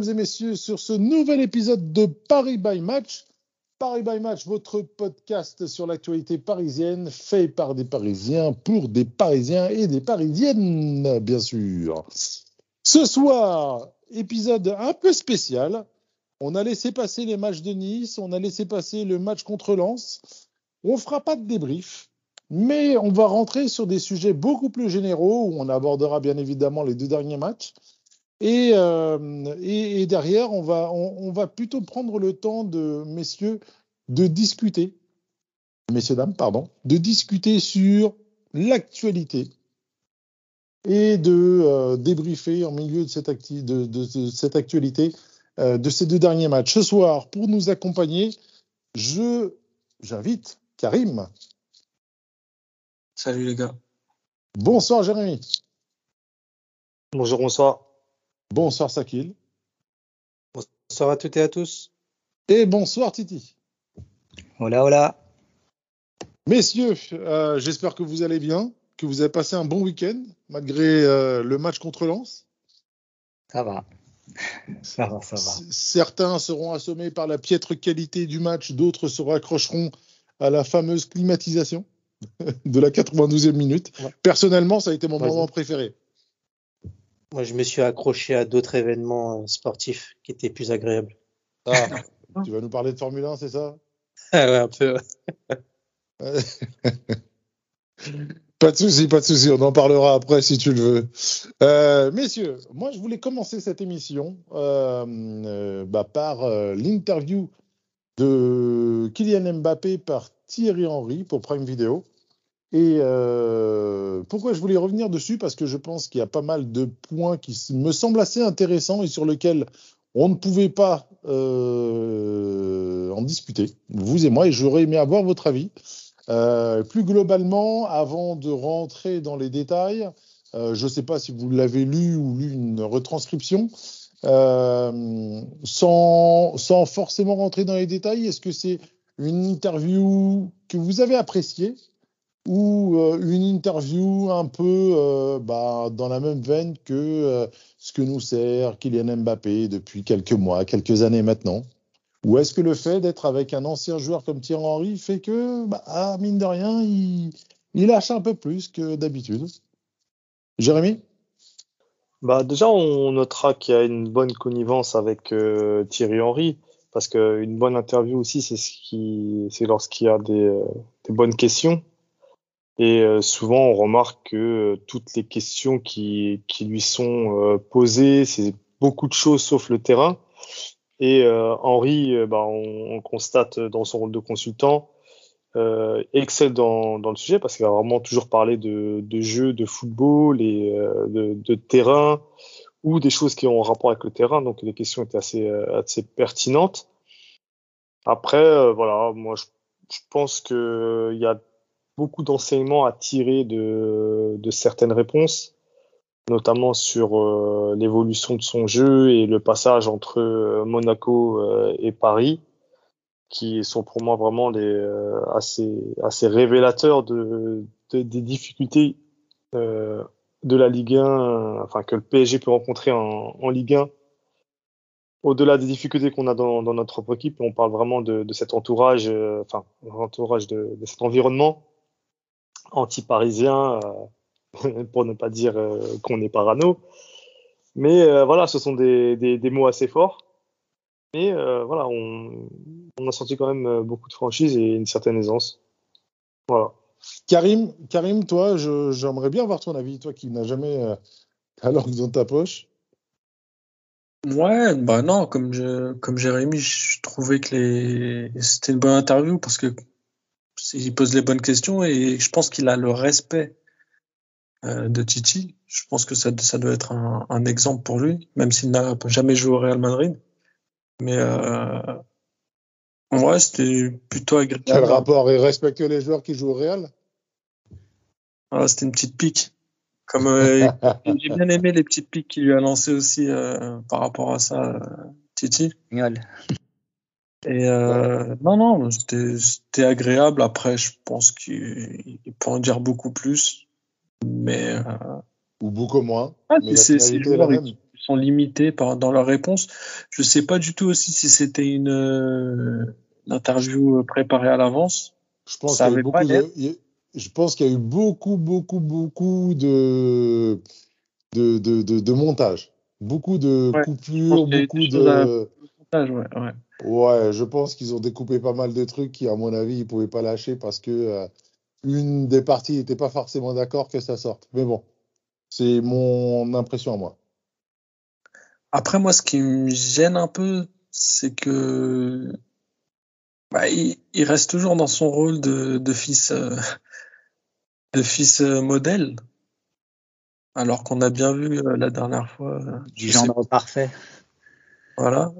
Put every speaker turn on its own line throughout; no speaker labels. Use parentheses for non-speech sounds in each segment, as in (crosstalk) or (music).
mesdames et messieurs sur ce nouvel épisode de Paris by Match. Paris by Match, votre podcast sur l'actualité parisienne, fait par des Parisiens, pour des Parisiens et des Parisiennes, bien sûr. Ce soir, épisode un peu spécial. On a laissé passer les matchs de Nice, on a laissé passer le match contre Lens. On fera pas de débrief, mais on va rentrer sur des sujets beaucoup plus généraux où on abordera bien évidemment les deux derniers matchs. Et, euh, et, et derrière, on va, on, on, va plutôt prendre le temps de, messieurs, de discuter, messieurs, dames, pardon, de discuter sur l'actualité et de euh, débriefer en milieu de cette, acti de, de, de cette actualité euh, de ces deux derniers matchs. Ce soir, pour nous accompagner, je j'invite Karim.
Salut les gars.
Bonsoir Jérémy.
Bonjour, bonsoir.
Bonsoir Sakil.
Bonsoir à toutes et à tous.
Et bonsoir Titi.
Hola, hola.
Messieurs, euh, j'espère que vous allez bien, que vous avez passé un bon week-end malgré euh, le match contre Lens.
Ça va. Ça va, ça va.
Certains seront assommés par la piètre qualité du match, d'autres se raccrocheront à la fameuse climatisation (laughs) de la 92e minute. Ouais. Personnellement, ça a été mon moment préféré.
Moi, je me suis accroché à d'autres événements euh, sportifs qui étaient plus agréables.
Ah, tu vas nous parler de Formule 1, c'est ça?
Ah (laughs) ouais, un peu. (laughs)
pas de souci, pas de souci. On en parlera après si tu le veux. Euh, messieurs, moi, je voulais commencer cette émission euh, euh, bah, par l'interview de Kylian Mbappé par Thierry Henry pour Prime Video. Et euh, pourquoi je voulais revenir dessus? Parce que je pense qu'il y a pas mal de points qui me semblent assez intéressants et sur lesquels on ne pouvait pas euh, en discuter, vous et moi, et j'aurais aimé avoir votre avis. Euh, plus globalement, avant de rentrer dans les détails, euh, je ne sais pas si vous l'avez lu ou lu une retranscription, euh, sans, sans forcément rentrer dans les détails, est-ce que c'est une interview que vous avez appréciée? Ou euh, une interview un peu euh, bah, dans la même veine que euh, ce que nous sert Kylian Mbappé depuis quelques mois, quelques années maintenant. Ou est-ce que le fait d'être avec un ancien joueur comme Thierry Henry fait que, bah, ah, mine de rien, il, lâche un peu plus que d'habitude? Jérémy?
Bah, Déjà, on notera qu'il y a une bonne connivence avec Thierry Henry parce qu'une bonne interview aussi, c'est ce qui, c'est lorsqu'il y a des bonnes questions. Et euh, souvent, on remarque que euh, toutes les questions qui, qui lui sont euh, posées, c'est beaucoup de choses sauf le terrain. Et euh, Henri, bah, on, on, constate dans son rôle de consultant, euh, excelle dans, dans le sujet parce qu'il va vraiment toujours parler de, de jeux de football et de, de, terrain ou des choses qui ont rapport avec le terrain. Donc les questions étaient assez, assez pertinentes. Après, voilà, moi je, je pense qu'il y a beaucoup d'enseignements à tirer de, certaines réponses, notamment sur euh, l'évolution de son jeu et le passage entre euh, Monaco euh, et Paris, qui sont pour moi vraiment assez, révélateurs de, de des difficultés de la Ligue 1, enfin que le PSG peut rencontrer en, Ligue 1 au-delà des difficultés qu'on a dans, notre propre équipe, on parle vraiment de, cet entourage, enfin, entourage de, cet environnement anti-parisien, euh, (laughs) pour ne pas dire euh, qu'on est parano. Mais euh, voilà, ce sont des, des, des, mots assez forts. Mais euh, voilà, on, on, a senti quand même beaucoup de franchise et une certaine aisance. Voilà.
Karim, Karim toi, j'aimerais bien avoir ton avis, toi qui n'as jamais euh, ta langue dans ta poche.
Ouais, bah non, comme je, comme Jérémy, je trouvais que les, c'était une bonne interview parce que il pose les bonnes questions et je pense qu'il a le respect euh, de Titi. Je pense que ça, ça doit être un, un exemple pour lui, même s'il n'a jamais joué au Real Madrid. Mais euh, ouais, c'était plutôt agréable.
Quel rapport Il respecte les joueurs qui jouent au Real?
Voilà, C'était une petite pique. Comme euh, j'ai bien aimé les petites piques qu'il lui a lancées aussi euh, par rapport à ça, euh, Titi.
Génial.
Et euh, non, non, c'était agréable. Après, je pense qu'il il peut en dire beaucoup plus. Mais euh,
Ou beaucoup moins.
ah,
mais
joueurs
même.
qui sont limités par, dans leurs réponses. Je sais pas du tout aussi si c'était une, euh, une interview préparée à l'avance.
Je pense qu'il y il y a- je pense qu'il y a eu beaucoup, beaucoup, beaucoup de, de, de, de, de montage. Beaucoup de
Ouais,
coupures, beaucoup de.
Ah, ouais, ouais.
Ouais, je pense qu'ils ont découpé pas mal de trucs qui, à mon avis, ils pouvaient pas lâcher parce que euh, une des parties n'était pas forcément d'accord que ça sorte. Mais bon, c'est mon impression à moi.
Après, moi, ce qui me gêne un peu, c'est que bah, il, il reste toujours dans son rôle de, de fils, euh, (laughs) de fils euh, modèle, alors qu'on a bien vu euh, la dernière fois. euh,
Du genre parfait.
Voilà.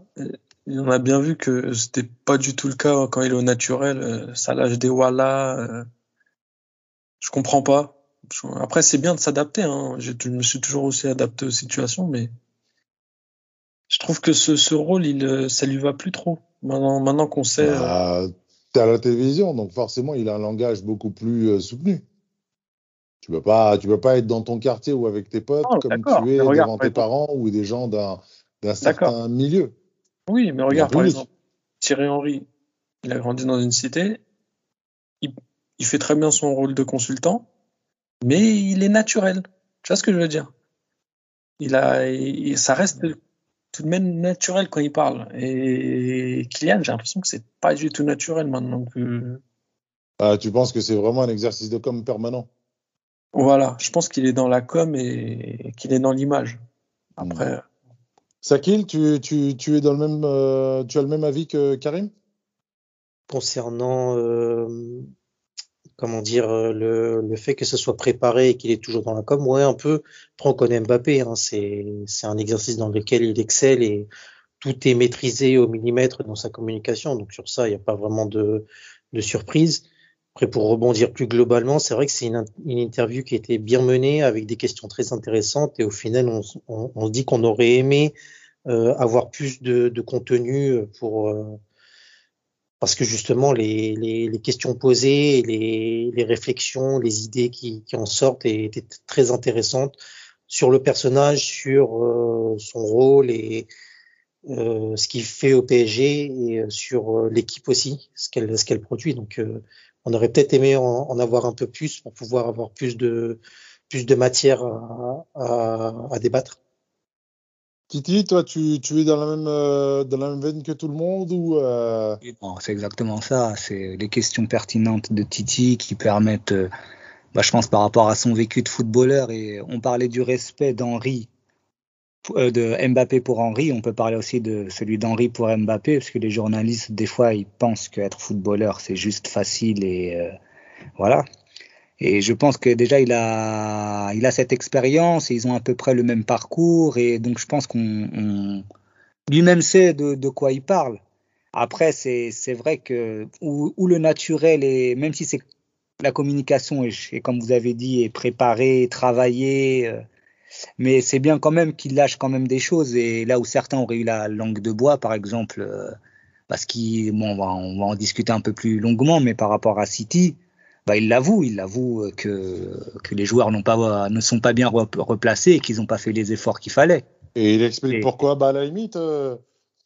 On a bien vu que c'était pas du tout le cas quand il est au naturel. euh, Ça lâche des wallahs. euh, Je comprends pas. Après, c'est bien de s'adapter. Hein. Je, me suis toujours aussi adapté aux situations, mais je trouve que ce, ce rôle, il, euh, ça lui va plus trop. Maintenant, maintenant qu'on sait.
Bah, t'es à la télévision, donc forcément, il a un langage beaucoup plus soutenu. Tu peux pas, tu peux pas être dans ton quartier ou avec tes potes comme tu es devant tes parents ou des gens d'un certain milieu.
Oui, mais regarde, par exemple, Thierry Henry, il a grandi dans une cité. Il, il fait très bien son rôle de consultant, mais il est naturel. Tu vois ce que je veux dire? Il a, il- ça reste tout de même naturel quand il parle. Et Kylian, j'ai l'impression que c'est pas du tout naturel maintenant. que-
Ah, tu penses que c'est vraiment un exercice de com permanent?
Voilà, je pense qu'il est dans la com et qu'il est dans l'image. Après,
Sakil, tu, tu, tu es dans le même, euh, tu as le même avis que Karim?
concernant euh, comment dire euh, le, le fait que ce soit préparé et qu'il est toujours dans la com, ouais un peu. Après on connaît Mbappé, hein, c'est c'est un exercice dans lequel il excelle et tout est maîtrisé au millimètre dans sa communication. Donc sur ça, il n'y a pas vraiment de de surprise. Après pour rebondir plus globalement, c'est vrai que c'est une, interview qui était bien menée avec des questions très intéressantes et au final on, se dit qu'on aurait aimé euh, avoir plus de, de contenu pour euh, parce que justement les, les, les questions posées, les, les réflexions, les idées qui, qui en sortent étaient très intéressantes sur le personnage, sur euh, son rôle et euh, ce qu'il fait au PSG et euh, sur euh, l'équipe aussi, ce qu'elle ce qu'elle produit. Donc euh, on aurait peut-être aimé en, en avoir un peu plus pour pouvoir avoir plus de plus de matière à, à, à débattre.
Titi, toi, tu, tu es dans la même, euh, dans la même veine que tout le monde ou euh,
bon, c'est exactement ça. C'est les questions pertinentes de Titi qui permettent, euh, bah, je pense, par rapport à son vécu de footballeur. Et on parlait du respect d'Henri, de Mbappé pour Henri. On peut parler aussi de celui d'Henri pour Mbappé, parce que les journalistes, des fois, ils pensent qu'être footballeur, c'est juste facile et euh, voilà. Et je pense que déjà il a, il a cette expérience et ils ont à peu près le même parcours et donc je pense qu'on, on- lui-même sait de, de quoi il parle. Après, c'est, vrai que où, le naturel est, même si c'est la communication est, comme vous avez dit, est préparée, travaillée, euh, mais c'est bien quand même qu'il lâche quand même des choses. Et là où certains auraient eu la langue de bois, par exemple, euh, parce qu'il, bon, on va, on va en discuter un peu plus longuement, mais par rapport à City, bah, il l'avoue, il avoue que, que les joueurs n'ont pas, ne sont pas bien rep- replacés et qu'ils n'ont pas fait les efforts qu'il fallait.
Et il explique
Et-
pourquoi. Bah, à la limite, euh,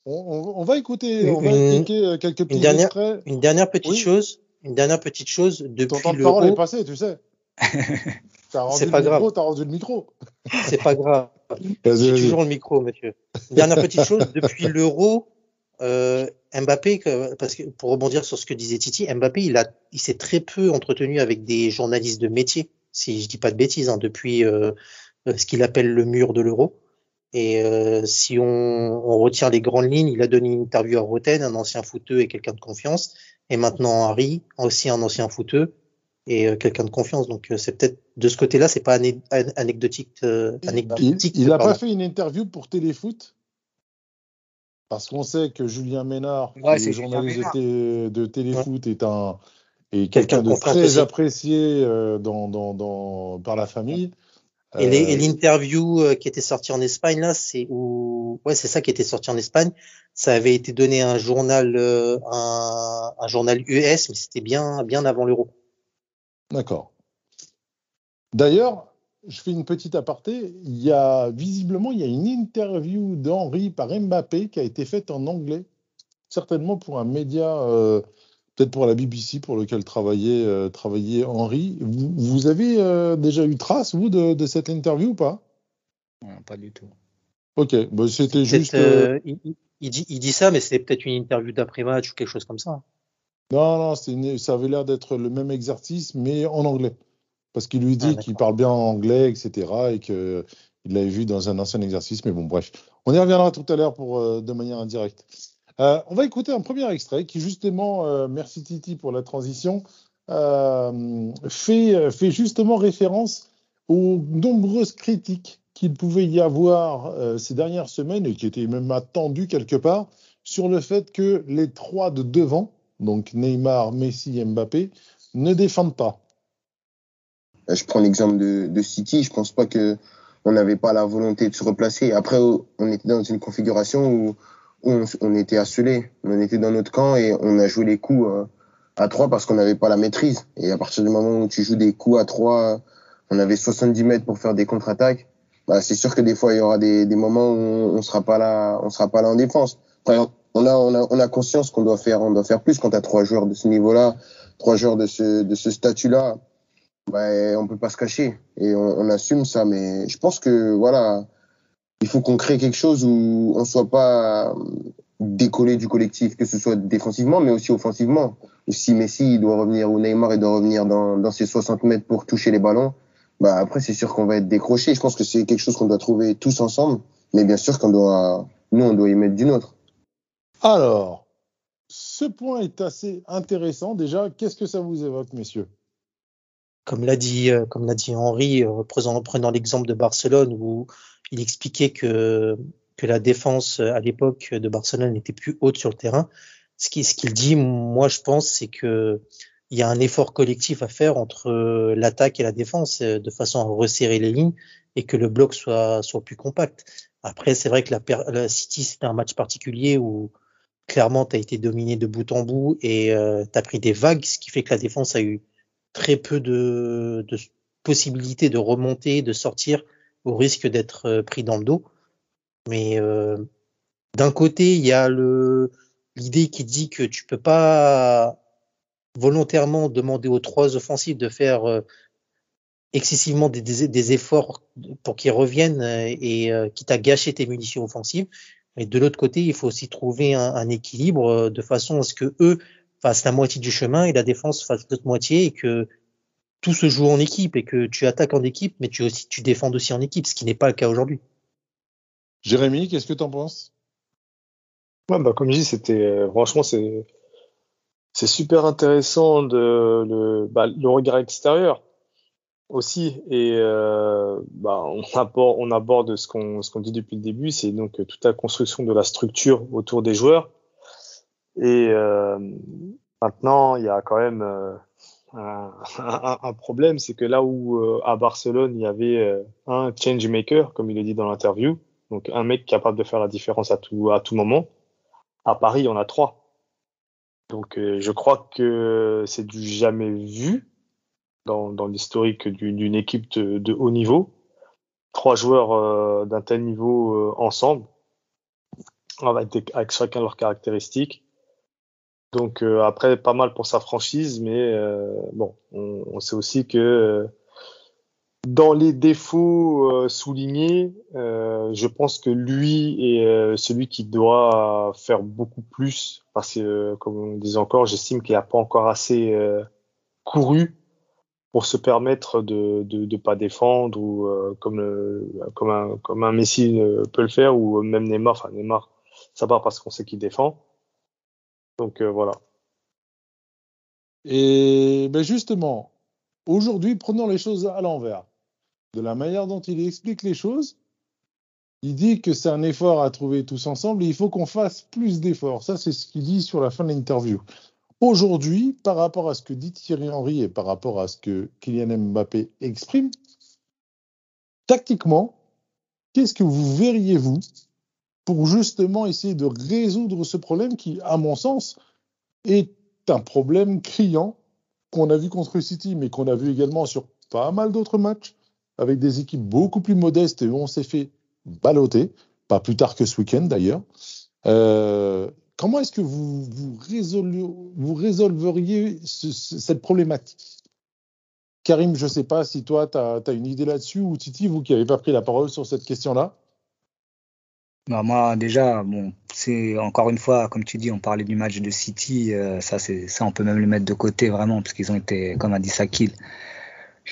on, on- on va écouter, on va
Une-
écouter euh, quelques petits
dernière-
extraits.
Une dernière petite
Oui.
chose, une dernière petite chose
Ton
depuis
temps de parole est passé, tu sais. (laughs) T'as rendu
C'est
le
pas
micro,
grave.
t'as rendu le micro. (laughs)
c'est pas grave. J'ai toujours le micro, monsieur. Dernière petite chose, depuis l'euro, euh, Mbappé, parce que pour rebondir sur ce que disait Titi, Mbappé, il a, il s'est très peu entretenu avec des journalistes de métier, si je dis pas de bêtises, hein, depuis euh, ce qu'il appelle le mur de l'euro. Et euh, si on, on retient les grandes lignes, il a donné une interview à Roten, un ancien footeux et quelqu'un de confiance, et maintenant Harry, aussi un ancien footeux et euh, quelqu'un de confiance. Donc euh, c'est peut-être de ce côté-là, c'est pas ané- an- anecdotique. euh,
Il-
anecdotique
Il n'a pas fait une interview pour Téléfoot? Parce qu'on sait que Julien Ménard,
Ouais, Julien
journaliste de,
Ménard.
té- de Téléfoot, est un est
Quelqu'un de
très
aussi.
apprécié euh, dans, dans, dans, par la famille.
Et
Euh,
l'interview qui était sortie en Espagne, là, c'est où, ouais, c'est ça qui était sorti en Espagne. Ça avait été donné à un journal, un, un journal US, mais c'était bien, bien avant l'Euro.
D'accord. D'ailleurs, je fais une petite aparté. Il y a visiblement il y a une interview d'Henri par Mbappé qui a été faite en anglais, certainement pour un média, euh, peut-être pour la BBC pour lequel travaillait, euh, travaillait Henri. Vous, vous avez euh, déjà eu trace vous de, de cette interview ou pas?
Non, pas du tout.
Ok, bah, c'était juste.
il, dit, il dit ça, mais c'est peut-être une interview d'après-match ou quelque chose comme ça.
Non, non, une- ça avait l'air d'être le même exercice, mais en anglais. Parce qu'il lui
Ah,
dit qu'il parle bien anglais, etc. et qu'il l'avait vu dans un ancien exercice. Mais bon, bref. On y reviendra tout à l'heure pour, euh, de manière indirecte. Euh, on va écouter un premier extrait qui, justement, euh, merci Titi pour la transition, euh, fait, euh, fait justement référence aux nombreuses critiques qu'il pouvait y avoir euh, ces dernières semaines et qui étaient même attendues quelque part sur le fait que les trois de devant, donc Neymar, Messi et Mbappé, ne défendent pas.
Euh, Je prends l'exemple de, de City. Je pense pas que on n'avait pas la volonté de se replacer. Après, on était dans une configuration où, on, on était asselé. On était dans notre camp et on a joué les coups euh, à trois parce qu'on n'avait pas la maîtrise. Et à partir du moment où tu joues des coups à trois, on avait 70 mètres pour faire des contre-attaques. Bah, c'est sûr que des fois il y aura des, des moments où on, sera pas là, on sera pas là en défense. On a, on a, on a conscience qu'on doit faire, on doit faire plus quand tu as trois joueurs de ce niveau-là, trois joueurs de ce, de ce statut-là bah, on peut pas se cacher et on, assume ça. Mais je pense que voilà, il faut qu'on crée quelque chose où on soit pas décollé du collectif, que ce soit défensivement, mais aussi offensivement. Si Messi doit revenir ou Neymar doit revenir dans, dans ses 60 mètres pour toucher les ballons, bah après c'est sûr qu'on va être décroché. Je pense que c'est quelque chose qu'on doit trouver tous ensemble, mais bien sûr qu'on doit, nous on doit y mettre du nôtre.
Alors, ce point est assez intéressant. Déjà, qu'est-ce que ça vous évoque, messieurs?
Comme l'a dit, euh, comme l'a dit Henri, euh, prenant, l'exemple de Barcelone où il expliquait que que la défense à l'époque de Barcelone n'était plus haute sur le terrain. Ce qu'il ce qu'il dit, moi je pense, c'est que il y a un effort collectif à faire entre l'attaque et la défense euh, de façon à resserrer les lignes et que le bloc soit soit plus compact. Après, c'est vrai que la, la City c'était un match particulier où clairement tu as été dominé de bout en bout et euh, tu as pris des vagues, ce qui fait que la défense a eu très peu de, de, possibilités de remonter, de sortir au risque d'être pris dans le dos. Mais euh, d'un côté, il y a le l'idée qui dit que tu peux pas volontairement demander aux trois offensifs de faire euh, excessivement des, des, des, efforts pour qu'ils reviennent et euh, quitte à gâcher tes munitions offensives. Mais de l'autre côté, il faut aussi trouver un, équilibre de façon à ce que eux fasse la moitié du chemin et la défense fasse l'autre moitié et que tout se joue en équipe et que tu attaques en équipe, mais tu aussi tu défends aussi en équipe, ce qui n'est pas le cas aujourd'hui.
Jérémy, qu'est-ce que tu en penses?
Ouais, bah, Comme je dis, c'était euh, franchement c'est c'est super intéressant de le, bah, le regard extérieur aussi et euh, bah, on aborde on aborde ce qu'on ce qu'on dit depuis le début, c'est donc toute la construction de la structure autour des joueurs et euh, maintenant, il y a quand même euh, un, un, problème, c'est que là où euh, à Barcelone, il y avait euh, un change maker, comme il est dit dans l'interview, donc un mec capable de faire la différence à tout, à tout moment, à Paris, on a trois. Donc euh, je crois que c'est du jamais vu dans, dans l'historique d'une équipe de, de, haut niveau. Trois joueurs euh, d'un tel niveau ensemble, avec chacun leurs caractéristiques. Donc euh, après, pas mal pour sa franchise, mais euh, bon, on, sait aussi que euh, dans les défauts soulignés, je pense que lui est celui qui doit faire beaucoup plus, parce que comme on disait encore, j'estime qu'il n'a pas encore assez couru pour se permettre de de, de pas défendre ou comme comme un comme un Messi peut le faire ou même Neymar, enfin Neymar, ça part parce qu'on sait qu'il défend. Donc euh, voilà.
Et ben justement, aujourd'hui, prenons les choses à l'envers. De la manière dont il explique les choses, il dit que c'est un effort à trouver tous ensemble et il faut qu'on fasse plus d'efforts. Ça, c'est ce qu'il dit sur la fin de l'interview. Aujourd'hui, par rapport à ce que dit Thierry Henry et par rapport à ce que Kylian Mbappé exprime, tactiquement, qu'est-ce que vous verriez, vous, pour justement essayer de résoudre ce problème qui, à mon sens, est un problème criant qu'on a vu contre City, mais qu'on a vu également sur pas mal d'autres matchs, avec des équipes beaucoup plus modestes et où on s'est fait balloter, pas plus tard que ce week-end d'ailleurs. Euh, comment est-ce que vous, vous, vous résolveriez ce, cette problématique? Karim, je ne sais pas si toi, tu as, une idée là-dessus, ou Titi, vous qui n'avez pas pris la parole sur cette question-là?
Bah, moi, déjà, bon, c'est encore une fois, comme tu dis, on parlait du match de City, euh, ça, c'est, ça, on peut même le mettre de côté vraiment, parce qu'ils ont été, comme a dit Sakil,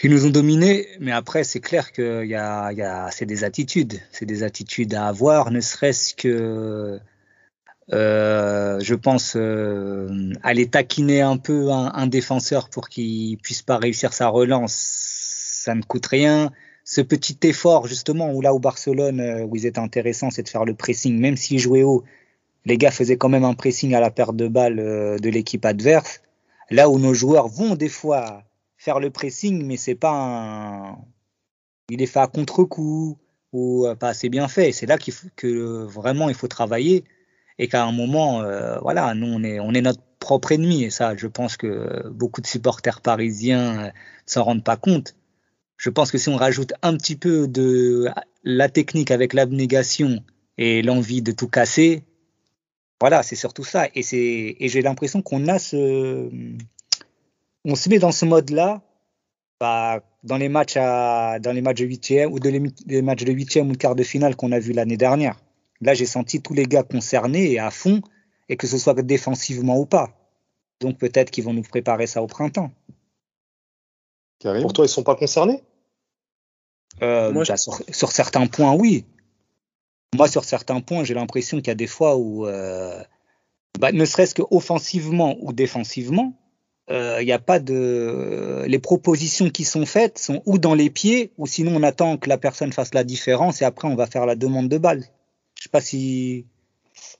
ils nous ont dominés, mais après, c'est clair que y a, y a, c'est des attitudes, c'est des attitudes à avoir, ne serait-ce que, euh, je pense, euh, aller taquiner un peu un, un défenseur pour qu'il puisse pas réussir sa relance, ça ne coûte rien ce petit effort justement où là où Barcelone euh, où ils étaient intéressants c'est de faire le pressing. Même s'ils jouaient haut les gars faisaient quand même un pressing à la perte de balle euh, de l'équipe adverse. Là où nos joueurs vont des fois faire le pressing mais c'est pas un il est fait à contre-coup ou euh, pas assez bien fait. C'est là qu'il faut que vraiment il faut travailler et qu'à un moment voilà nous on est on est notre propre ennemi. Et ça je pense que beaucoup de supporters parisiens ne s'en rendent pas compte je pense que si on rajoute un petit peu de la technique avec l'abnégation et l'envie de tout casser, voilà, c'est surtout ça. Et, c'est, et j'ai l'impression qu'on a ce. On se met dans ce mode-là bah, dans les matchs à, dans les matchs de huitième ou de les, matchs de huitième ou de quart de finale qu'on a vu l'année dernière. Là, j'ai senti tous les gars concernés et à fond, et que ce soit défensivement ou pas. Donc peut-être qu'ils vont nous préparer ça au printemps.
Pour toi, ils sont pas concernés?
Euh, Moi, bah, sur, sur, certains points, oui. Moi, sur certains points, j'ai l'impression qu'il y a des fois où, euh, bah, ne serait-ce qu'offensivement ou défensivement, euh, il n'y a pas de. Les propositions qui sont faites sont ou dans les pieds, ou sinon on attend que la personne fasse la différence et après on va faire la demande de balle. Je sais pas si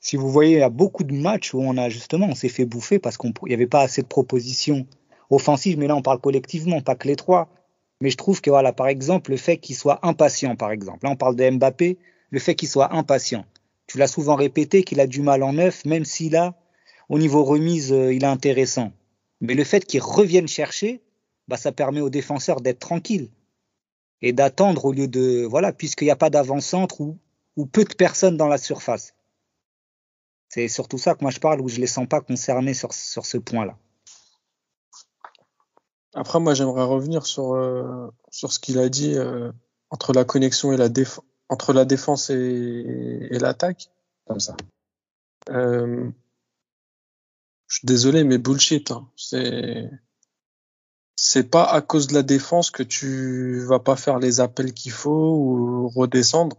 si vous voyez, il y a beaucoup de matchs où on a justement, on s'est fait bouffer parce qu'il n'y avait pas assez de propositions offensives, mais là on parle collectivement, pas que les trois. Mais je trouve que, voilà, par exemple, le fait qu'il soit impatient, par exemple, là on parle de Mbappé, le fait qu'il soit impatient. Tu l'as souvent répété qu'il a du mal en neuf, même s'il a, au niveau remise, euh, il est intéressant. Mais le fait qu'il revienne chercher, bah, ça permet aux défenseurs d'être tranquilles et d'attendre au lieu de, voilà, puisqu'il n'y a pas d'avant-centre ou, peu de personnes dans la surface. C'est surtout ça que moi je parle, où je ne les sens pas concernés sur ce point-là.
Après, moi, j'aimerais revenir sur, euh, sur ce qu'il a dit euh, entre la connexion et la défense, entre la défense et, et l'attaque, comme ça. Euh, je suis désolé, mais bullshit. Hein. C'est c'est pas à cause de la défense que tu vas pas faire les appels qu'il faut ou redescendre.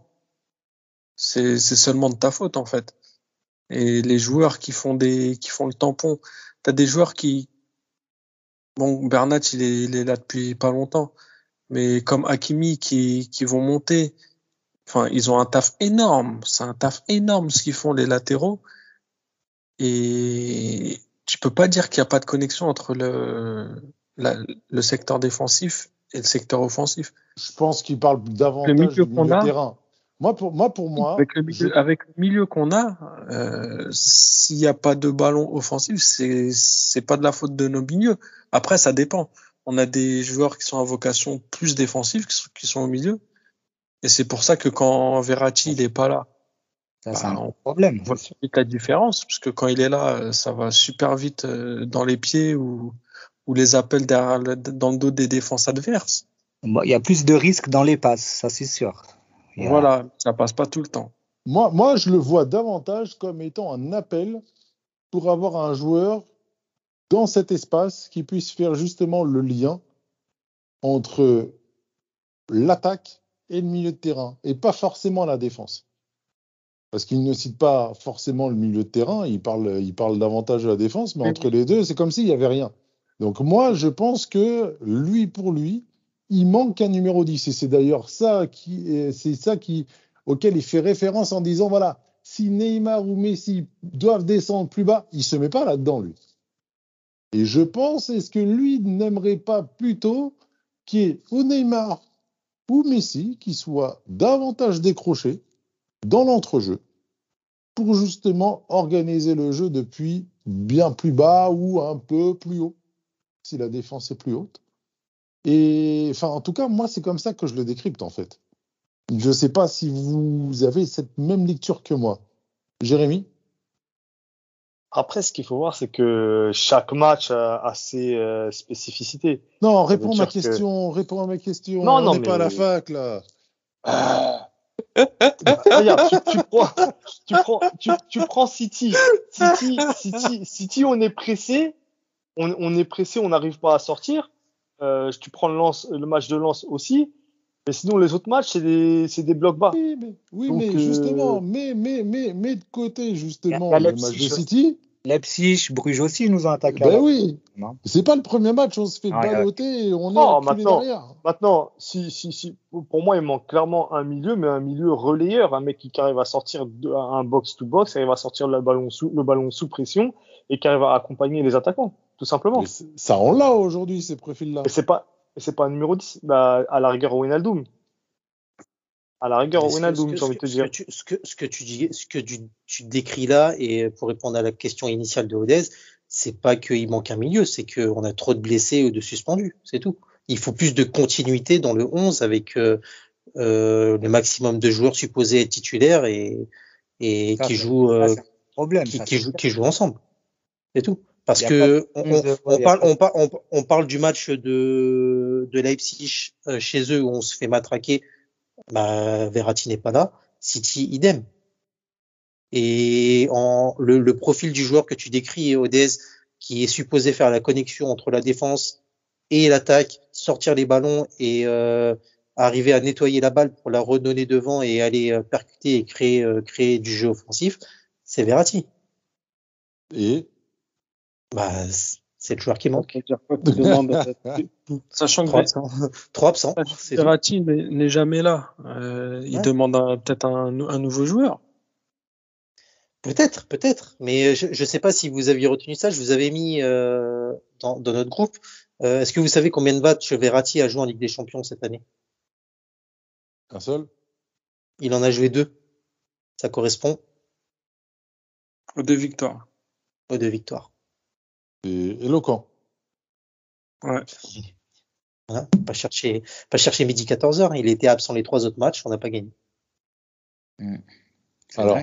C'est c'est seulement de ta faute en fait. Et les joueurs qui font des qui font le tampon, t'as des joueurs qui Bon, Bernat, il est, il est là depuis pas longtemps. Mais comme Hakimi qui, qui vont monter, enfin, ils ont un taf énorme. C'est un taf énorme ce qu'ils font les latéraux. Et tu peux pas dire qu'il n'y a pas de connexion entre le, la, le secteur défensif et le secteur offensif.
Je pense qu'il parle davantage du milieu terrain. Moi, pour moi, pour moi,
avec le milieu, avec le milieu qu'on a, euh, s'il n'y a pas de ballon offensif, c'est c'est pas de la faute de nos milieux. Après, ça dépend. On a des joueurs qui sont à vocation plus défensive, qui sont, au milieu, et c'est pour ça que quand Verratti il est pas là,
ça, c'est bah, un problème.
On voit vite la différence, parce que quand il est là, ça va super vite euh, dans les pieds ou ou les appels derrière, dans le dos des défenses adverses.
Il y a plus de risques dans les passes, ça c'est sûr.
Voilà, ça passe pas tout le temps.
Moi, moi, je le vois davantage comme étant un appel pour avoir un joueur dans cet espace qui puisse faire justement le lien entre l'attaque et le milieu de terrain, et pas forcément la défense. Parce qu'il ne cite pas forcément le milieu de terrain, il parle, il parle davantage de la défense, mais entre les deux, c'est comme s'il n'y avait rien. Donc moi, je pense que lui pour lui, il manque un numéro 10. Et c'est d'ailleurs ça qui, c'est ça qui, auquel il fait référence en disant voilà, si Neymar ou Messi doivent descendre plus bas, il se met pas là-dedans, lui. Et je pense, est-ce que lui n'aimerait pas plutôt qu'il y ait Neymar ou Messi qui soit davantage décroché dans l'entrejeu pour justement organiser le jeu depuis bien plus bas ou un peu plus haut, si la défense est plus haute. Et enfin, en tout cas, moi, c'est comme ça que je le décrypte en fait. Je ne sais pas si vous avez cette même lecture que moi. Jérémy?
Après, ce qu'il faut voir, c'est que chaque match a, ses euh, spécificités.
Non, réponds à ma question, réponds à ma question. Non, On non, n'est pas à la fac là.
Ah. (laughs) Regarde, tu, tu, prends, tu, prends, tu, prends City. City, City, City, on est pressé. On, on est pressé, on n'arrive pas à sortir. Euh, tu prends le, lance, le match de lance aussi. Mais sinon, les autres matchs, c'est des, c'est des blocs bas.
Oui, mais, oui, mais euh, justement, mais, mais, mais, mais de côté, justement, le match de City.
Leipzig, Bruges aussi nous ont attaqué.
Ben oui. C'est pas le premier match, on se fait ah, balloter et on est oh,
maintenant,
derrière.
Maintenant, si, si, si, pour moi, il manque clairement un milieu, mais un milieu relayeur, un mec qui arrive à sortir de, un box to box, qui arrive à sortir le ballon sous, le ballon sous pression et qui arrive à accompagner les attaquants, tout simplement.
ça, on l'a aujourd'hui, ces profils-là.
Et c'est pas, c'est pas un numéro 10, bah, à la rigueur, Wijnaldum. À la rigueur, Wijnaldum, j'ai envie de te dire.
Ce que, ce que tu dis, ce que tu, tu, décris là, et pour répondre à la question initiale de Odez, c'est pas qu'il manque un milieu, c'est qu'on a trop de blessés ou de suspendus, c'est tout. Il faut plus de continuité dans le 11 avec euh, euh, le maximum de joueurs supposés être titulaires et, et qui jouent, euh, problème, qui, qui, jouent, qui jouent ensemble. C'est tout. Parce que on, on, parle, on, parle, on, parle du match de, de Leipzig euh, chez eux où on se fait matraquer. Bah, Verratti n'est pas là. City, idem. Et en, le, le, profil du joueur que tu décris, Odez, qui est supposé faire la connexion entre la défense et l'attaque, sortir les ballons et euh, arriver à nettoyer la balle pour la redonner devant et aller euh, percuter et créer, euh, créer du jeu offensif, c'est Verratti.
Et
bah, c'est le joueur qui manque. (laughs)
Sachant que
3 absents.
Verratti n'est jamais là. Euh, il demande peut-être un, un, nouveau joueur.
Peut-être, peut-être. Mais je ne sais pas si vous aviez retenu ça. Je vous avais mis euh, dans, dans, notre groupe. Euh, Est-ce que vous savez combien de matchs Verratti a joué en Ligue des Champions cette année?
Un seul?
Il en a joué deux. Ça correspond
Aux deux victoires.
Aux deux victoires
éloquent.
Ouais.
pas chercher, pas chercher midi 14h. Il était absent les trois autres matchs, on n'a pas gagné.
Hmm. Alors,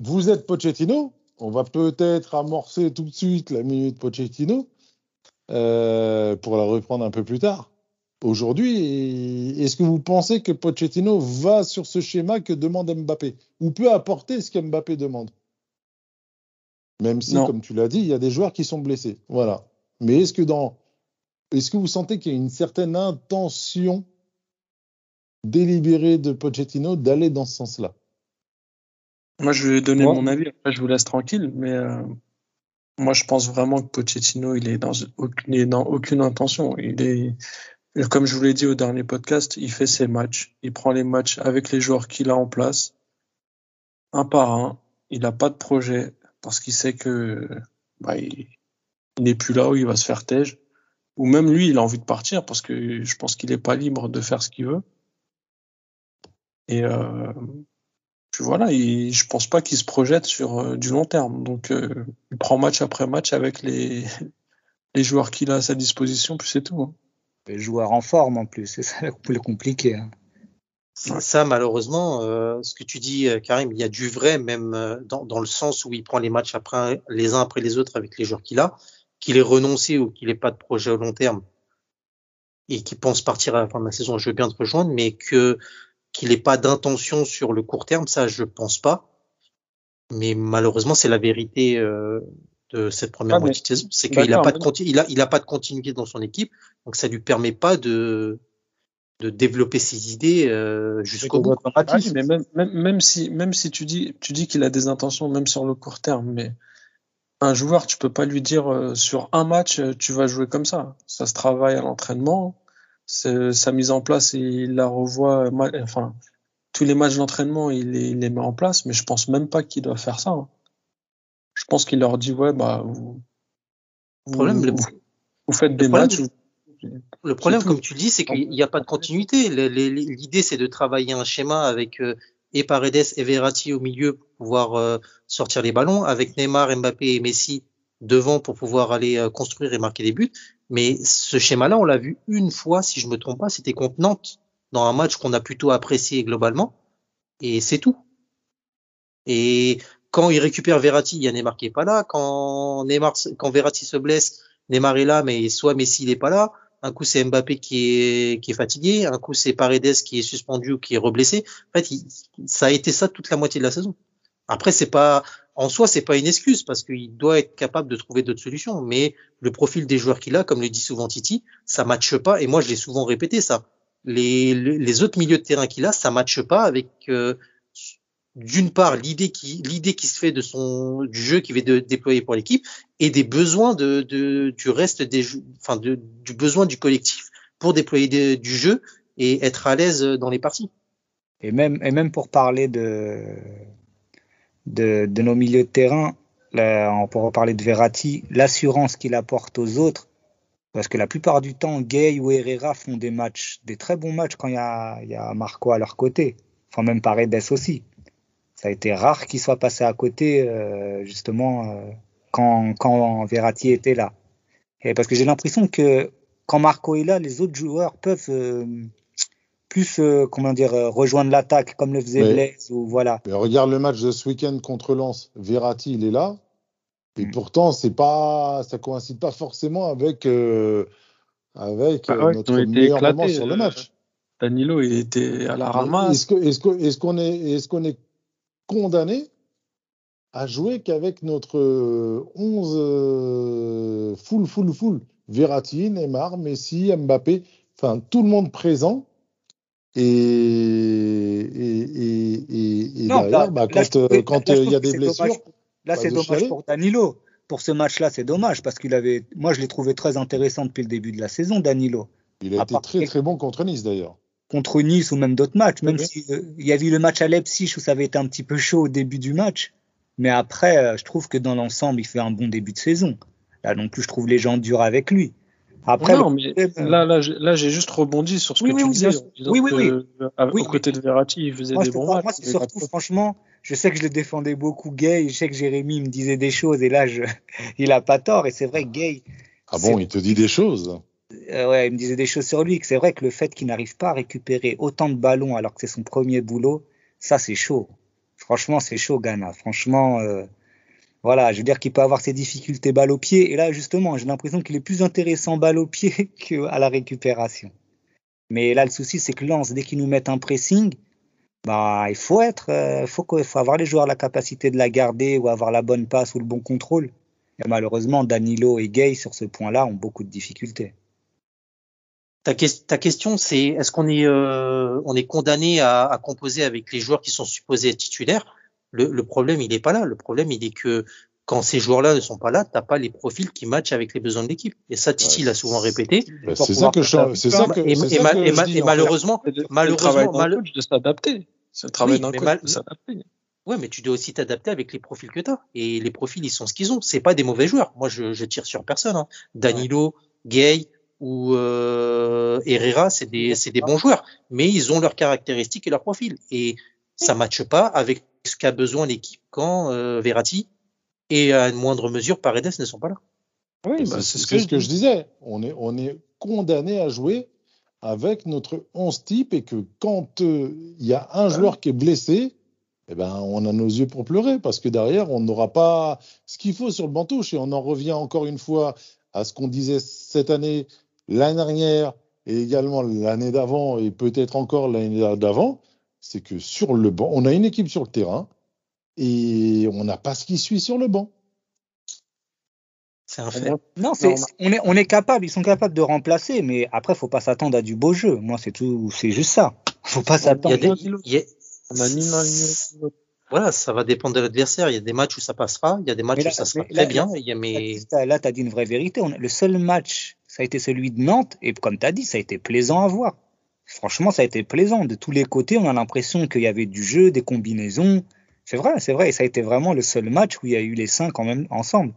vous êtes Pochettino. On va peut-être amorcer tout de suite la minute Pochettino euh, pour la reprendre un peu plus tard. Aujourd'hui, est-ce que vous pensez que Pochettino va sur ce schéma que demande Mbappé? Ou peut apporter ce qu'Mbappé demande? Même si, comme tu l'as dit, il y a des joueurs qui sont blessés. Voilà. Mais est-ce que dans, est-ce que vous sentez qu'il y a une certaine intention délibérée de Pochettino d'aller dans ce sens-là?
Moi, je vais donner mon avis. Après, je vous laisse tranquille. Mais euh, moi, je pense vraiment que Pochettino, il est dans aucune, il est dans aucune intention. Il est, comme je vous l'ai dit au dernier podcast, il fait ses matchs. Il prend les matchs avec les joueurs qu'il a en place, un par un. Il n'a pas de projet parce qu'il sait que bah, il, n'est plus là où il va se faire tège. Ou même lui, il a envie de partir parce que je pense qu'il n'est pas libre de faire ce qu'il veut. Et euh, puis voilà, il, je pense pas qu'il se projette sur euh, du long terme. Donc euh, il prend match après match avec les, (laughs) les joueurs qu'il a à sa disposition, puis c'est tout. Hein.
Les joueurs en forme en plus, c'est ça le compliqué. Hein.
Ça, malheureusement, euh, ce que tu dis, euh, Karim, il y a du vrai, même euh, dans, dans, le sens où il prend les matchs après, les uns après les autres avec les joueurs qu'il a, qu'il ait renoncé ou qu'il n'ait pas de projet au long terme et qu'il pense partir à la fin de la saison, je veux bien te rejoindre, mais que qu'il n'ait pas d'intention sur le court terme, ça, je pense pas. Mais malheureusement, c'est la vérité euh, de cette première ah, moitié de saison, c'est qu'il n'a pas de il a, il a pas de continuité dans son équipe, donc ça lui permet pas de de développer ses idées euh, jusqu'au bout.
mais même, même, même, si, même si tu dis, tu dis qu'il a des intentions, même sur le court terme, mais un joueur, tu peux pas lui dire euh, sur un match, euh, tu vas jouer comme ça. Ça se travaille à l'entraînement. Sa mise en place, il la revoit. Enfin, tous les matchs d'entraînement, il, il, les met en place, mais je pense même pas qu'il doit faire ça. Hein. Je pense qu'il leur dit ouais, bah, vous,
problème,
vous, vous faites des matchs,
Le problème, comme tu le dis, c'est qu'il n'y a pas de continuité. L'idée, c'est de travailler un schéma avec euh, et Paredes et Verratti au milieu pour pouvoir euh, sortir les ballons, avec Neymar, Mbappé et Messi devant pour pouvoir aller euh, construire et marquer des buts. Mais ce schéma-là, on l'a vu une fois, si je me trompe pas, c'était contre Nantes, dans un match qu'on a plutôt apprécié globalement. Et c'est tout. Et quand il récupère Verratti, il y a Neymar qui est pas là. Quand Neymar, se- quand Verratti se blesse, Neymar est là, mais soit Messi il est pas là. Un coup c'est Mbappé qui est fatigué, un coup c'est Paredes qui est suspendu ou qui est reblessé. En fait, ça a été ça toute la moitié de la saison. Après, c'est pas en soi, c'est pas une excuse parce qu'il doit être capable de trouver d'autres solutions. Mais le profil des joueurs qu'il a, comme le dit souvent Titi, ça matche pas. Et moi, je l'ai souvent répété ça. Les autres milieux de terrain qu'il a, ça matche pas avec euh, d'une part l'idée qui qui se fait de son du jeu qu'il veut de- déployer pour l'équipe et des besoins du reste des enfin du besoin du collectif pour déployer du jeu et être à l'aise dans les parties.
Et même, et même pour parler de, de, nos milieux de terrain, là, on pourra parler de Verratti, l'assurance qu'il apporte aux autres, parce que la plupart du temps, Gay ou Herrera font des matchs, des très bons matchs quand il y a, y a Marco à leur côté. Enfin, même Paredes aussi. Ça a été rare qu'il soit passé à côté, euh, justement, euh, quand, quand Verratti était là. Et parce que j'ai l'impression que quand Marco est là, les autres joueurs peuvent euh, plus, euh, comment dire, rejoindre l'attaque comme le faisait Blaise ou voilà.
Mais regarde le match de ce week-end contre Lens. Verratti, il est là. Et
Mm.
pourtant, c'est pas, ça coïncide pas forcément avec, euh, avec
Ah ouais,
notre meilleur
éclatés,
moment sur le match.
Danilo, il était à la ramasse.
Qu'on est, est-ce qu'on est condamné à jouer qu'avec notre euh, 11 euh, full, full, full Verratti, Neymar, Messi, Mbappé, enfin tout le monde présent. Et, et, et, et, et
Non,
derrière,
là-
bah,
là,
quand euh, quand euh, il y a des
dommage
blessures,
Là, c'est dommage
chialer.
pour Danilo. Pour ce match-là, c'est dommage parce qu'il avait. Moi, je l'ai trouvé très intéressant depuis le début de la saison, Danilo.
il a
À
été
part-
très très bon contre Nice d'ailleurs.
Contre Nice ou même d'autres matchs. Même
Oui.
si euh, il y a eu le match à Leipzig où ça avait été un petit peu chaud au début du match. Mais après, euh, je trouve que dans l'ensemble, il fait un bon début de saison. Là non plus, je trouve les gens durs avec lui. Après,
non, mais
problème,
là, là, j'ai- là, j'ai juste rebondi sur ce
Oui,
que
oui,
tu
oui,
disais.
Oui, oui,
à-
Oui,
aux côtés de Verratti, il faisait
Moi,
des bons
parle-
matchs.
moi, surtout, franchement, je sais que je le défendais beaucoup, Gay. Je sais que Jérémy me disait des choses et là, je, (laughs) il a pas tort. Et c'est vrai, Gay,
Ah bon, il te dit des choses.
Euh, ouais, il me disait des choses sur lui. C'est vrai que le fait qu'il n'arrive pas à récupérer autant de ballons alors que c'est son premier boulot, ça, c'est chaud. Franchement, c'est chaud, Ghana. Franchement, euh, voilà, je veux dire qu'il peut avoir ses difficultés balle au pied. Et là, justement, j'ai l'impression qu'il est plus intéressant balle au pied (laughs) qu'à la récupération. Mais là, le souci, c'est que Lens, dès qu'ils nous mettent un pressing, bah, il faut être, euh, faut, faut avoir les joueurs la capacité de la garder ou avoir la bonne passe ou le bon contrôle. Et malheureusement, Danilo et Gay, sur ce point-là, ont beaucoup de difficultés.
Ta, ta question, c'est est-ce qu'on est, euh, on est condamné à, à composer avec les joueurs qui sont supposés être titulaires? Le, le problème, il n'est pas là. Le problème, il est que quand ces joueurs-là ne sont pas là, t'as pas les profils qui matchent avec les besoins de l'équipe. Et ça, Titi
Ouais,
l'a souvent répété.
Bah, c'est ça que je, c'est ça que,
Et, et
que
malheureusement,
de-
malheureusement, mal-
coach de s'adapter. C'est le travail
Oui,
d'un
mais
coach
mal-
de s'adapter.
Ouais, mais tu dois aussi t'adapter avec les profils que tu as. Et les profils, ils sont ce qu'ils ont. C'est pas des mauvais joueurs. Moi, je, je tire sur personne. Hein. Danilo, Gay ou euh, Herrera, c'est des, c'est des bons joueurs. Mais ils ont leurs caractéristiques et leurs profils. Et ça matche pas avec ce qu'a besoin l'équipe quand euh, Verratti et à une moindre mesure Paredes ne sont pas là.
Oui,
C'est
bah,
c'est
c'est
ce que,
je dis.
je disais. On est, on est condamné à jouer avec notre 11 type et que quand euh, il y a un joueur qui est blessé, eh ben, on a nos yeux pour pleurer parce que derrière, on n'aura pas ce qu'il faut sur le banc touche. Et on en revient encore une fois à ce qu'on disait cette année, l'année dernière et également l'année d'avant et peut-être encore l'année d'avant. C'est que sur le banc, on a une équipe sur le terrain et on n'a pas ce qui suit sur le banc.
C'est un fait.
Non, on est, on est capable, ils sont capables de remplacer, mais après, faut pas s'attendre à du beau jeu. Moi, c'est tout, c'est juste ça. (laughs) Faut pas
Il
s'attendre.
il
on a ni l'un ni l'autre.
voilà, ça va dépendre de l'adversaire. Il y a des matchs où ça passera, il y a des matchs
là-
où ça sera
là-
très bien. Il mais
Là, tu as dit une vraie vérité. On- le seul match, ça a été celui de Nantes, et comme tu as dit, ça a été plaisant à voir. Franchement, ça a été plaisant. De tous les côtés, on a l'impression qu'il y avait du jeu, des combinaisons. C'est vrai, c'est vrai. Et ça a été vraiment le seul match où il y a eu les cinq en même, ensemble.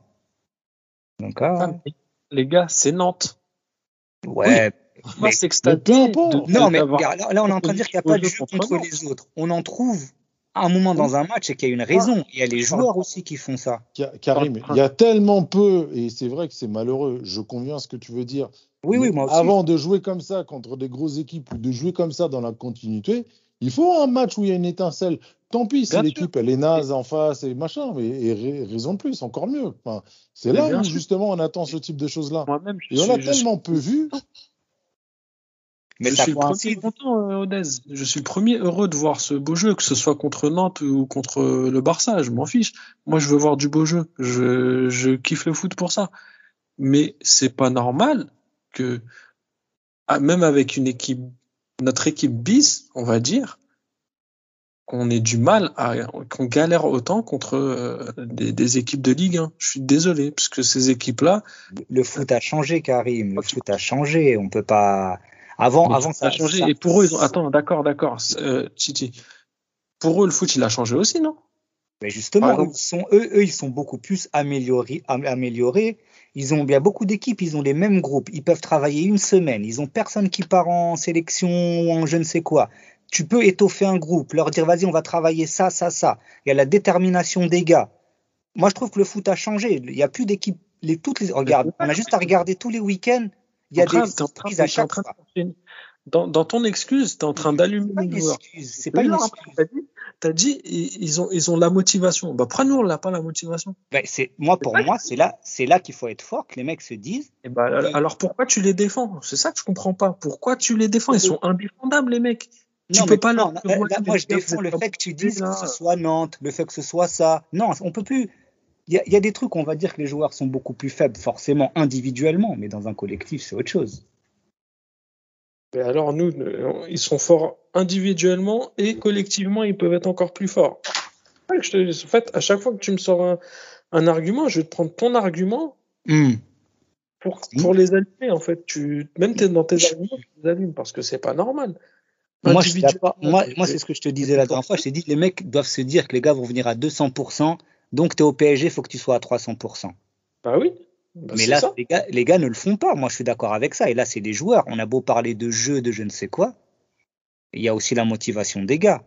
Donc, ah,
Ah, Les gars, c'est Nantes.
Ouais.
Moi,
mais-
mais
Non, mais là, on est en train de dire qu'il n'y a pas de jeu contre les autres. On en trouve un moment dans un match et qu'il y a une raison. Il y a les joueurs aussi qui font ça.
Ka- Karim, il y a tellement peu, et c'est vrai que c'est malheureux, je conviens à ce que tu veux dire.
Oui, oui, moi aussi.
Avant de jouer comme ça contre des grosses équipes ou de jouer comme ça dans la continuité, il faut un match où il y a une étincelle. Tant pis si l'équipe elle est naze en face et machin, mais et ra- raison de plus, encore mieux. Enfin, c'est là où justement on attend ce type de choses-là.
Moi-même, je
Et on a tellement peu vu.
Mais
je
ça
suis le premier content, euh, Odez. Je suis le premier heureux de voir ce beau jeu, que ce soit contre Nantes ou contre le Barça. Je m'en fiche. Moi, je veux voir du beau jeu. Je, je kiffe le foot pour ça. Mais c'est pas normal que, ah, même avec une équipe, notre équipe bis, on va dire, qu'on ait du mal à, qu'on galère autant contre euh, des, des équipes de Ligue 1. Je suis désolé, parce que ces équipes-là,
Le foot a changé, Karim. Le foot a changé. On peut pas. Avant, avant
ça a changé.
ça-
Et pour eux, ils ont... attends, d'accord, d'accord, euh, Titi. Pour eux, le foot, il a changé aussi, non?
Mais justement, ils sont, eux, eux, ils sont beaucoup plus améliorés. am- améliorés. Ils ont, il y a beaucoup d'équipes, ils ont les mêmes groupes. Ils peuvent travailler une semaine. Ils ont personne qui part en sélection ou en je ne sais quoi. Tu peux étoffer un groupe, leur dire vas-y, on va travailler ça, ça, ça. Il y a la détermination des gars. Moi, je trouve que le foot a changé. Il n'y a plus d'équipes. Les, toutes les, regarde, on a juste à regarder tous les week-ends. Il y a des
train- t'es en train-
surprises à
t'es en
chaque
train de
fois.
chercher- dans, dans ton excuse, tu es en train d'allumer
C'est pas
les
une excuse. C'est pas une
Non,
excuse.
T'as dit, t'as dit, ils ont, ils ont la motivation. Bah, après, nous, on n'a pas la motivation.
C'est, moi, pour moi, c'est là, c'est là qu'il faut être fort, que les mecs se disent,
Et bah,
Ouais.
alors pourquoi tu les défends? C'est ça que je comprends pas. Pourquoi tu les défends? Ils sont indéfendables, les mecs. Tu
non,
peux
mais
pas
non,
leur
là,
dire,
là,
ouais,
moi, je défends le fait que tu dises
là.
que ce soit Nantes, le fait que ce soit ça. Non, on peut plus. Il y a, il y a des trucs, on va dire que les joueurs sont beaucoup plus faibles, forcément, individuellement, mais dans un collectif, c'est autre chose.
Mais alors, nous, euh, ils sont forts individuellement et collectivement, ils peuvent être encore plus forts. Ouais, je te- en fait, à chaque fois que tu me sors un, un argument, je vais te prendre ton argument
Hmm.
pour,
Mm.
pour les allumer, en fait. Tu, même dans tes arguments, tu les allumes parce que c'est pas normal.
Moi, moi, moi
c'est-
c'est ce que je te disais la dernière fois. Je t'ai dit, les mecs doivent se dire que les gars vont venir à 200%, donc tu es au PSG, il faut que tu sois à 300%.
Bah oui. Bah,
Mais là, les gars, les gars ne le font pas. Moi, je suis d'accord avec ça. Et là, c'est des joueurs. On a beau parler de jeu, de je ne sais quoi. Il y a aussi la motivation des gars.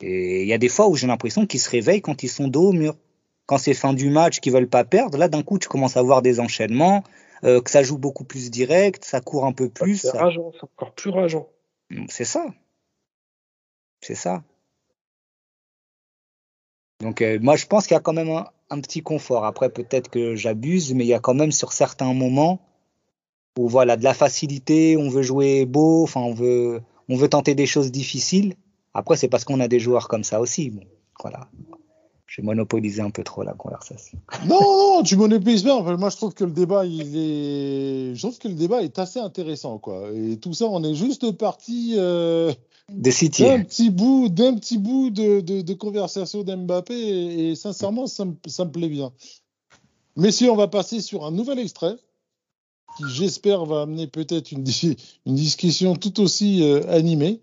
Et il y a des fois où j'ai l'impression qu'ils se réveillent quand ils sont dos au mur. Quand c'est fin du match, qu'ils veulent pas perdre, là, d'un coup, tu commences à voir des enchaînements, euh, que ça joue beaucoup plus direct, ça court un peu plus.
C'est
ça-
rageant, c'est encore plus rageant.
C'est ça. C'est ça. Donc, euh, moi, je pense qu'il y a quand même un, petit confort. Après, peut-être que j'abuse, mais il y a quand même sur certains moments où, voilà, de la facilité, on veut jouer beau, enfin, on veut, on veut tenter des choses difficiles. Après, c'est parce qu'on a des joueurs comme ça aussi. Bon, voilà. J'ai monopolisé un peu trop la conversation. (laughs)
Non, non, tu monopolises bien. Enfin, moi, je trouve que le débat, il est, je trouve que le débat est assez intéressant, quoi. Et tout ça, on est juste parti euh,
De City.
d'un petit bout, d'un petit bout de, de, de conversation d'Mbappé, et, et sincèrement, ça me, ça me plaît bien. Messieurs, on va passer sur un nouvel extrait qui, j'espère, va amener peut-être une, di- une discussion tout aussi euh, animée.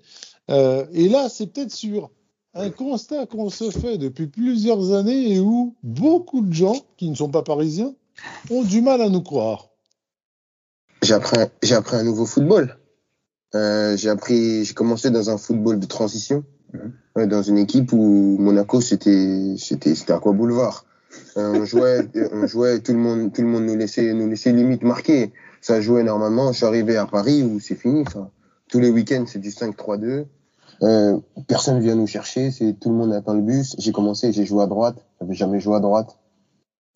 Euh, et là, c'est peut-être sur un constat qu'on se fait depuis plusieurs années et où beaucoup de gens qui ne sont pas parisiens ont du mal à nous croire.
Appris un nouveau football. Euh, j'ai appris, j'ai commencé dans un football de transition, Ouais, dans une équipe où Monaco c'était, c'était, c'était Aqua Boulevard. Euh, on jouait, (laughs) on jouait, tout le monde, tout le monde nous laissait, nous laissait limite marquer. Ça jouait normalement. Je suis arrivé à Paris où c'est fini. Ça. Tous les week-ends c'est du 5-3-2. Euh, personne vient nous chercher. C'est tout le monde attend le bus. J'ai commencé, j'ai joué à droite. J'avais jamais joué à droite.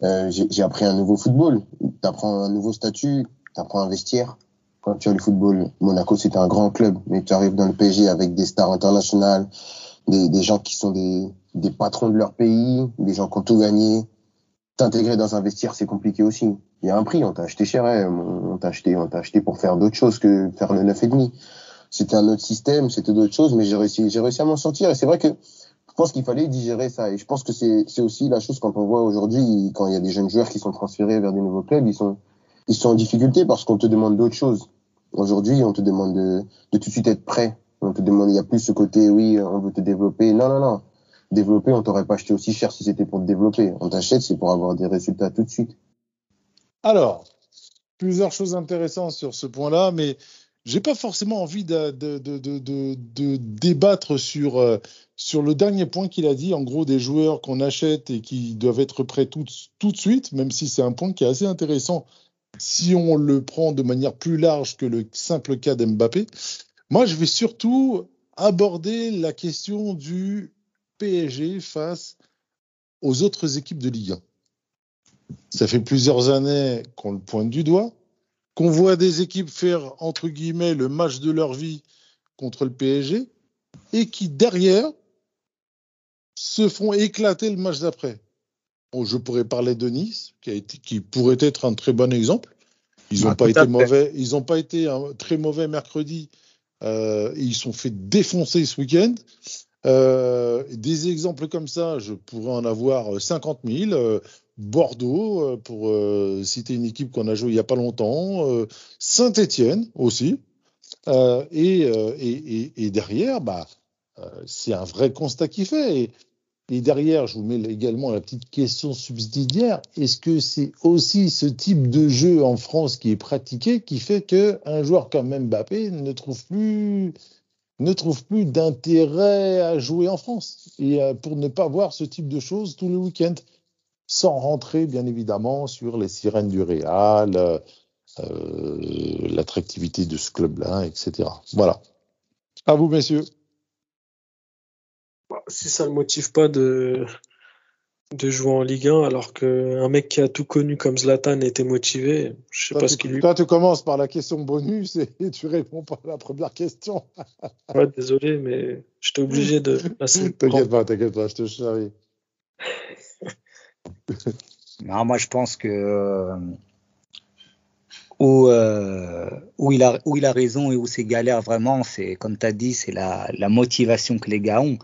Euh, j'ai j'ai appris un nouveau football. T'apprends un nouveau statut, t'apprends un vestiaire. Quand tu as le football, Monaco c'était un grand club, mais tu arrives dans le PSG avec des stars internationales, des, des gens qui sont des, des patrons de leur pays, des gens qui ont tout gagné. T'intégrer dans un vestiaire, c'est compliqué aussi. Il y a un prix, on t'a acheté cher, hein. on t'a acheté, on t'a acheté pour faire d'autres choses que faire le 9,5. C'était un autre système, c'était d'autres choses, mais j'ai réussi, j'ai réussi à m'en sortir. Et c'est vrai que je pense qu'il fallait digérer ça. Et je pense que c'est, c'est aussi la chose quand on voit aujourd'hui, quand il y a des jeunes joueurs qui sont transférés vers des nouveaux clubs, ils sont, ils sont en difficulté parce qu'on te demande d'autres choses. Aujourd'hui, on te demande de, tout de suite être prêt. On te demande, il n'y a plus ce côté, oui, on veut te développer. Non, non, non. Développer, on t'aurait pas acheté aussi cher si c'était pour te développer. On t'achète, c'est pour avoir des résultats tout de suite.
Alors, plusieurs choses intéressantes sur ce point-là, mais j'ai pas forcément envie de, débattre sur, euh, sur le dernier point qu'il a dit, en gros des joueurs qu'on achète et qui doivent être prêts tout de suite, même si c'est un point qui est assez intéressant si on le prend de manière plus large que le simple cas d'Mbappé. Moi, je vais surtout aborder la question du PSG face aux autres équipes de Ligue 1. Ça fait plusieurs années qu'on le pointe du doigt qu'on voit des équipes faire, entre guillemets, le match de leur vie contre le PSG, et qui, derrière, se font éclater le match d'après. Je pourrais parler de Nice, qui, a été, qui pourrait être un très bon exemple. Ils n'ont ah, pas été mauvais. Ils n'ont pas été un, très mauvais mercredi. Euh, ils sont fait défoncer ce week-end. Euh, des exemples comme ça, je pourrais en avoir 50 000. Bordeaux, euh, pour euh, citer une équipe qu'on a joué il n'y a pas longtemps, euh, Saint-Étienne aussi. Et, et, et, derrière, bah, c'est un vrai constat qui fait. Et, et, derrière, je vous mets également la petite question subsidiaire. Est-ce que c'est aussi ce type de jeu en France qui est pratiqué qui fait qu'un joueur comme Mbappé ne trouve plus ne trouve plus d'intérêt à jouer en France et pour ne pas voir ce type de choses tous les week-ends? Sans rentrer bien évidemment sur les sirènes du Real, euh, euh, l'attractivité de ce club-là, etc. Voilà. À vous, messieurs.
Bah, si ça ne le motive pas de, de jouer en Ligue 1, alors qu'un mec qui a tout connu comme Zlatan était motivé, je sais pas ce qu'il lui.
Toi, tu commences par la question bonus et (laughs) tu réponds pas à la première question. (laughs)
ouais, désolé, mais j'étais obligé de (laughs)
T'inquiète pas, t'inquiète pas, je te charrie.
non, moi je pense que euh, où, euh, où, il a, où il a raison et où c'est galère vraiment, c'est comme tu as dit, c'est la, la, motivation que les gars ont.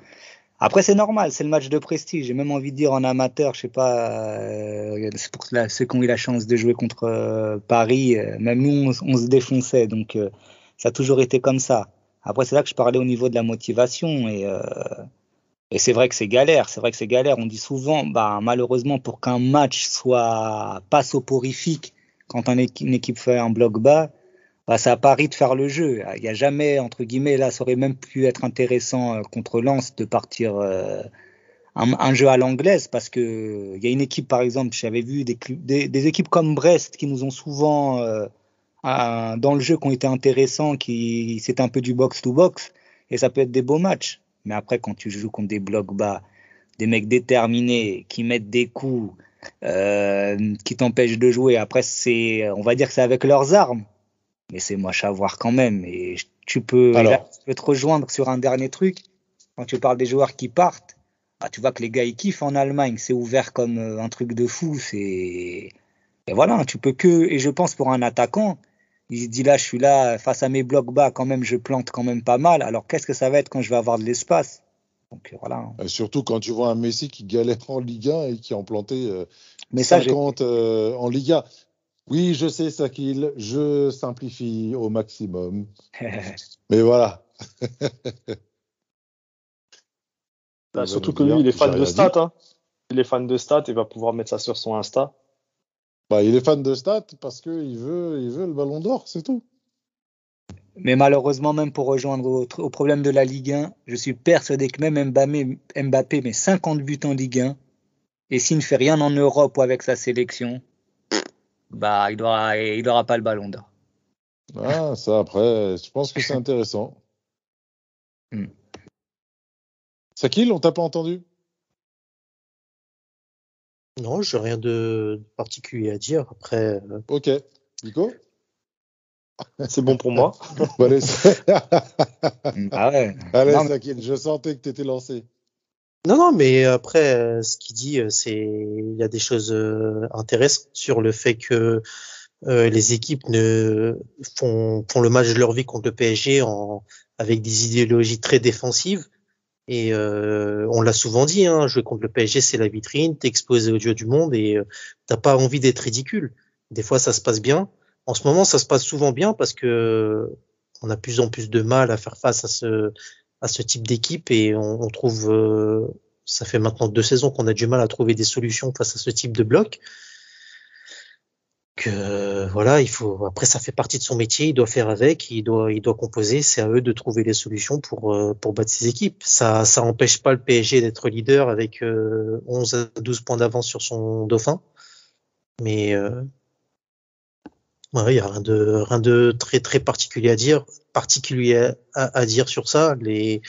Après, c'est normal, c'est le match de prestige. J'ai même envie de dire en amateur, je sais pas, euh, pour ceux qui ont eu la chance de jouer contre euh, Paris, euh, même nous, on, se défonçait. Donc, ça a toujours été comme ça. Après, c'est là que je parlais au niveau de la motivation. Et, et c'est vrai que c'est galère, c'est vrai que c'est galère. On dit souvent, bah, malheureusement, pour qu'un match soit pas soporifique, quand une équipe fait un bloc bas, bah, c'est à Paris de faire le jeu. Il n'y a jamais, entre guillemets, là, ça aurait même pu être intéressant euh, contre Lens de partir euh, un, jeu à l'anglaise parce que il y a une équipe, par exemple, j'avais vu des, équipes comme Brest qui nous ont souvent, euh, dans le jeu, qui ont été intéressants, qui c'est un peu du box to box et ça peut être des beaux matchs. Mais après, quand tu joues contre des blocs bas, des mecs déterminés qui mettent des coups, qui t'empêchent de jouer, après, c'est, on va dire que c'est avec leurs armes. Mais c'est moche à voir quand même. Et tu peux, te rejoindre sur un dernier truc. Quand tu parles des joueurs qui partent, bah, tu vois que les gars ils kiffent en Allemagne. C'est ouvert comme euh, un truc de fou. C'est et voilà, tu peux que. Et je pense pour un attaquant, il se dit là, je suis là face à mes blocs bas, quand même, je plante quand même pas mal. Alors qu'est-ce que ça va être quand je vais avoir de l'espace? Donc voilà.
surtout quand tu vois un Messi qui galère en Ligue 1 et qui en planté euh, Mais 50 euh, en Ligue 1. Oui, je sais, Sakil, je simplifie au maximum. (laughs) Mais voilà.
Bah, surtout que lui, il est fan de stats. Hein. Il est fan de stats et va pouvoir mettre ça sur son Insta.
Bah, il est fan de stats parce qu'il veut, il veut le ballon d'or, c'est tout.
Mais malheureusement, même pour rejoindre au, problème de la Ligue 1, je suis persuadé que même Mbappé, Mbappé met 50 buts en Ligue 1 et s'il ne fait rien en Europe ou avec sa sélection, bah, il n'aura il aura pas le ballon d'or.
Ah, ça après, je pense que c'est intéressant. (laughs) Hmm. Sakil, on t'a pas entendu?
Non, j'ai rien de particulier à dire. Après. Euh,
ok. Nico? (laughs)
C'est bon pour moi.
allez, (laughs)
ah ouais.
Allez, je sentais que tu étais lancé.
Non, non, mais après, euh, ce qu'il dit, euh, c'est il y a des choses intéressantes sur le fait que les équipes ne font, font le match de leur vie contre le PSG en, avec des idéologies très défensives. Et euh, on l'a souvent dit, hein, jouer contre le PSG, c'est la vitrine, t'es exposé au dieu du monde et euh, t'as pas envie d'être ridicule. Des fois, ça se passe bien. En ce moment, ça se passe souvent bien parce que on a plus en plus de mal à faire face à ce à ce type d'équipe et on, on trouve, euh, ça fait maintenant deux saisons qu'on a du mal à trouver des solutions face à ce type de bloc. Euh, voilà, il faut. Après, ça fait partie de son métier. Il doit faire avec. Il doit, il doit composer. C'est à eux de trouver les solutions pour euh, pour battre ses équipes. Ça, ça empêche pas le PSG d'être leader avec euh, 11 à 12 points d'avance sur son dauphin. Mais euh, il y a rien de rien de très très particulier à dire, particulier à, dire sur ça. Les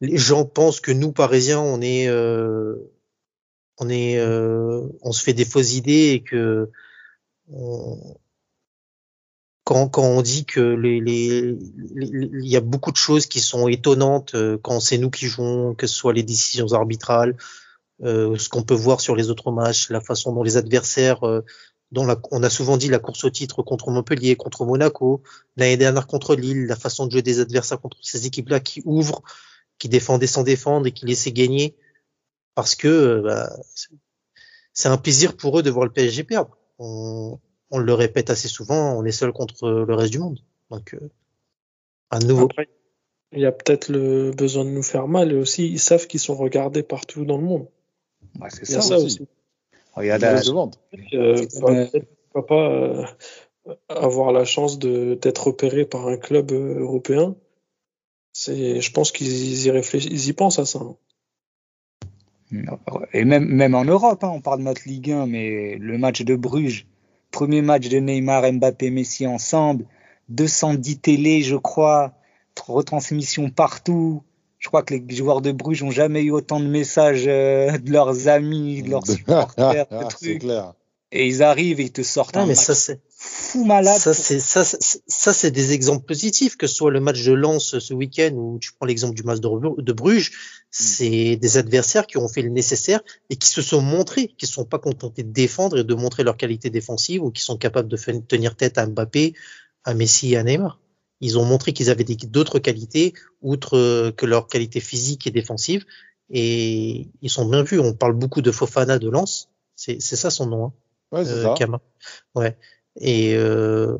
les gens pensent que nous Parisiens, on est euh, on est euh, on se fait des fausses idées et que quand, quand on dit que les, les, il y a beaucoup de choses qui sont étonnantes euh, quand c'est nous qui jouons, que ce soit les décisions arbitrales, ce qu'on peut voir sur les autres matchs, la façon dont les adversaires, dont la- on a souvent dit la course au titre contre Montpellier, contre Monaco, l'année dernière contre Lille, la façon de jouer des adversaires contre ces équipes-là qui ouvrent, qui défendaient sans défendre et qui laissaient gagner, parce que euh, bah, c'est- un plaisir pour eux de voir le PSG perdre. On, on le répète assez souvent, on est seul contre le reste du monde. Donc, euh, à nouveau.
Après, il y a peut-être le besoin de nous faire mal et aussi ils savent qu'ils sont regardés partout dans le monde.
Ouais, c'est
Il y a
ça.
ça
aussi.
aussi.
Regarde, euh,
se vendent.
Euh, pourquoi pas euh, avoir la chance de d'être opéré par un club euh, européen. C'est, je pense qu'ils y réfléchissent, ils y pensent à ça. hein.
Et même, même en Europe, hein, on parle de notre Ligue 1, mais le match de Bruges, premier match de Neymar, Mbappé, Messi ensemble, 210 télé, je crois, retransmission partout. Je crois que les joueurs de Bruges ont jamais eu autant de messages euh, de leurs amis, de leurs supporters, (laughs) de
c'est
trucs.
clair.
Et ils arrivent et ils te sortent un
mais
match
ça, c'est,
fou malade.
ça, c'est, ça, c'est- ça, c'est des exemples positifs, que ce soit le match de Lens ce week-end ou tu prends l'exemple du match de, Bru- de Bruges, c'est des adversaires qui ont fait le nécessaire et qui se sont montrés, qui ne sont pas contentés de défendre et de montrer leur qualité défensive ou qui sont capables de tenir tête à Mbappé, à Messi et à Neymar. Ils ont montré qu'ils avaient des- d'autres qualités, outre euh, que leur qualité physique et défensive, et ils sont bien vus. On parle beaucoup de Fofana de Lens, c'est c'est ça son nom. Hein
Ouais, c'est
euh,
ça.
Ouais. Et euh,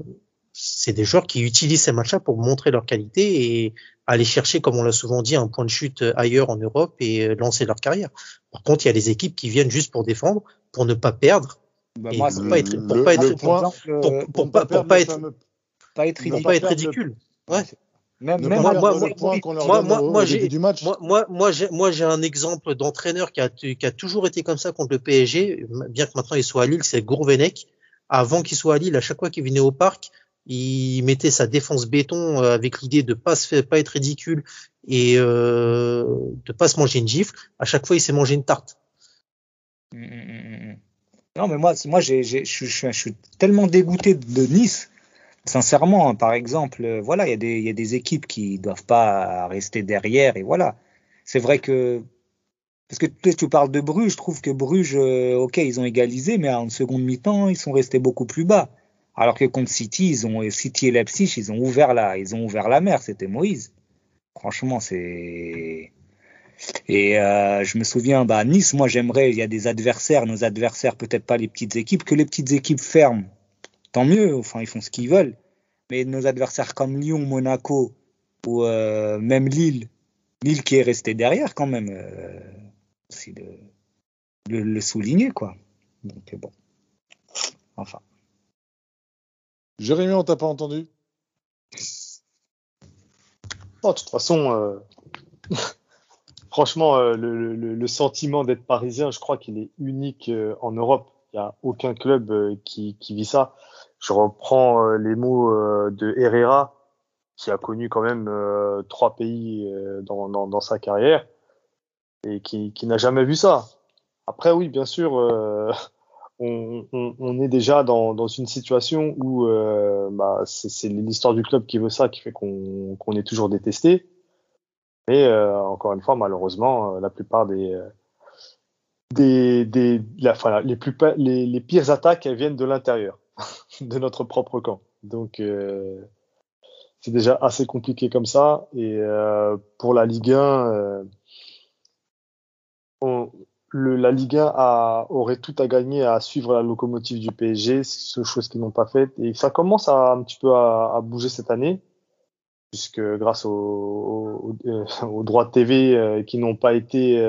c'est des joueurs qui utilisent ces matchs-là pour montrer leur qualité et aller chercher, comme on l'a souvent dit, un point de chute ailleurs en Europe et euh, lancer leur carrière. Par contre, il y a les équipes qui viennent juste pour défendre, pour ne pas perdre,
Bah,
et
moi,
pour
c'est-
pas être, pour
le-
pas
le
être, pour,
euh,
pour
ne
pas, pour pas
le
être,
fameux-
pas être
ne
ridicule.
pas être ridicule. Ouais.
Même, même
moi- moi- moi- moi- j'ai-. Moi, moi, moi, j'ai, moi, j'ai un exemple d'entraîneur qui a, qui a toujours été comme ça contre le PSG, bien que maintenant il soit à Lille, c'est Gourvenec. Avant qu'il soit à Lille, à chaque fois qu'il venait au parc, il mettait sa défense béton euh, avec l'idée de pas se faire, pas être ridicule et euh, de pas se manger une gifle. À chaque fois, il s'est mangé une tarte.
Non, mais moi, moi, je suis tellement dégoûté de Nice. Sincèrement, par exemple, euh, voilà, il y a des, il y a des équipes qui doivent pas rester derrière et voilà. C'est vrai que parce que tu, tu parles de Bruges, je trouve que Bruges, euh, ok, ils ont égalisé, mais en seconde mi-temps, ils sont restés beaucoup plus bas. Alors que contre City, ils ont City et Leipzig, ils ont ouvert la, ils ont ouvert la mer. C'était Moïse. Franchement, c'est et euh, je me souviens, bah, Nice, moi j'aimerais, il y a des adversaires, nos adversaires, peut-être pas les petites équipes, que les petites équipes ferment. Tant mieux, enfin ils font ce qu'ils veulent. Mais nos adversaires comme Lyon, Monaco ou euh, même Lille, Lille qui est resté derrière quand même, euh, aussi de, de le souligner quoi. Donc bon, enfin.
Jérémy, on t'a pas entendu?
Oh, de toute façon, euh, (laughs) franchement, euh, le, le- le sentiment d'être parisien, je crois qu'il est unique euh, en Europe. Il n'y a aucun club euh, qui, qui vit ça. Je reprends euh, les mots euh, de Herrera, qui a connu quand même euh, trois pays dans, dans, dans sa carrière et qui, qui n'a jamais vu ça. Après, oui, bien sûr, euh, (laughs) on, on, on est déjà dans, dans une situation où euh, bah, c'est l'histoire du club qui veut ça, qui fait qu'on est toujours détesté. Mais euh, encore une fois, malheureusement, la plupart des des, des la, les, plus, les, les pires attaques elles viennent de l'intérieur, (laughs) de notre propre camp. Donc euh, c'est déjà assez compliqué comme ça. Et euh, pour la Ligue 1, euh, le, la Ligue 1 a, aurait tout à gagner à suivre la locomotive du PSG, ce chose qu'ils n'ont pas fait. Et ça commence à, un petit peu à, bouger cette année, puisque grâce aux, droits de TV qui n'ont pas été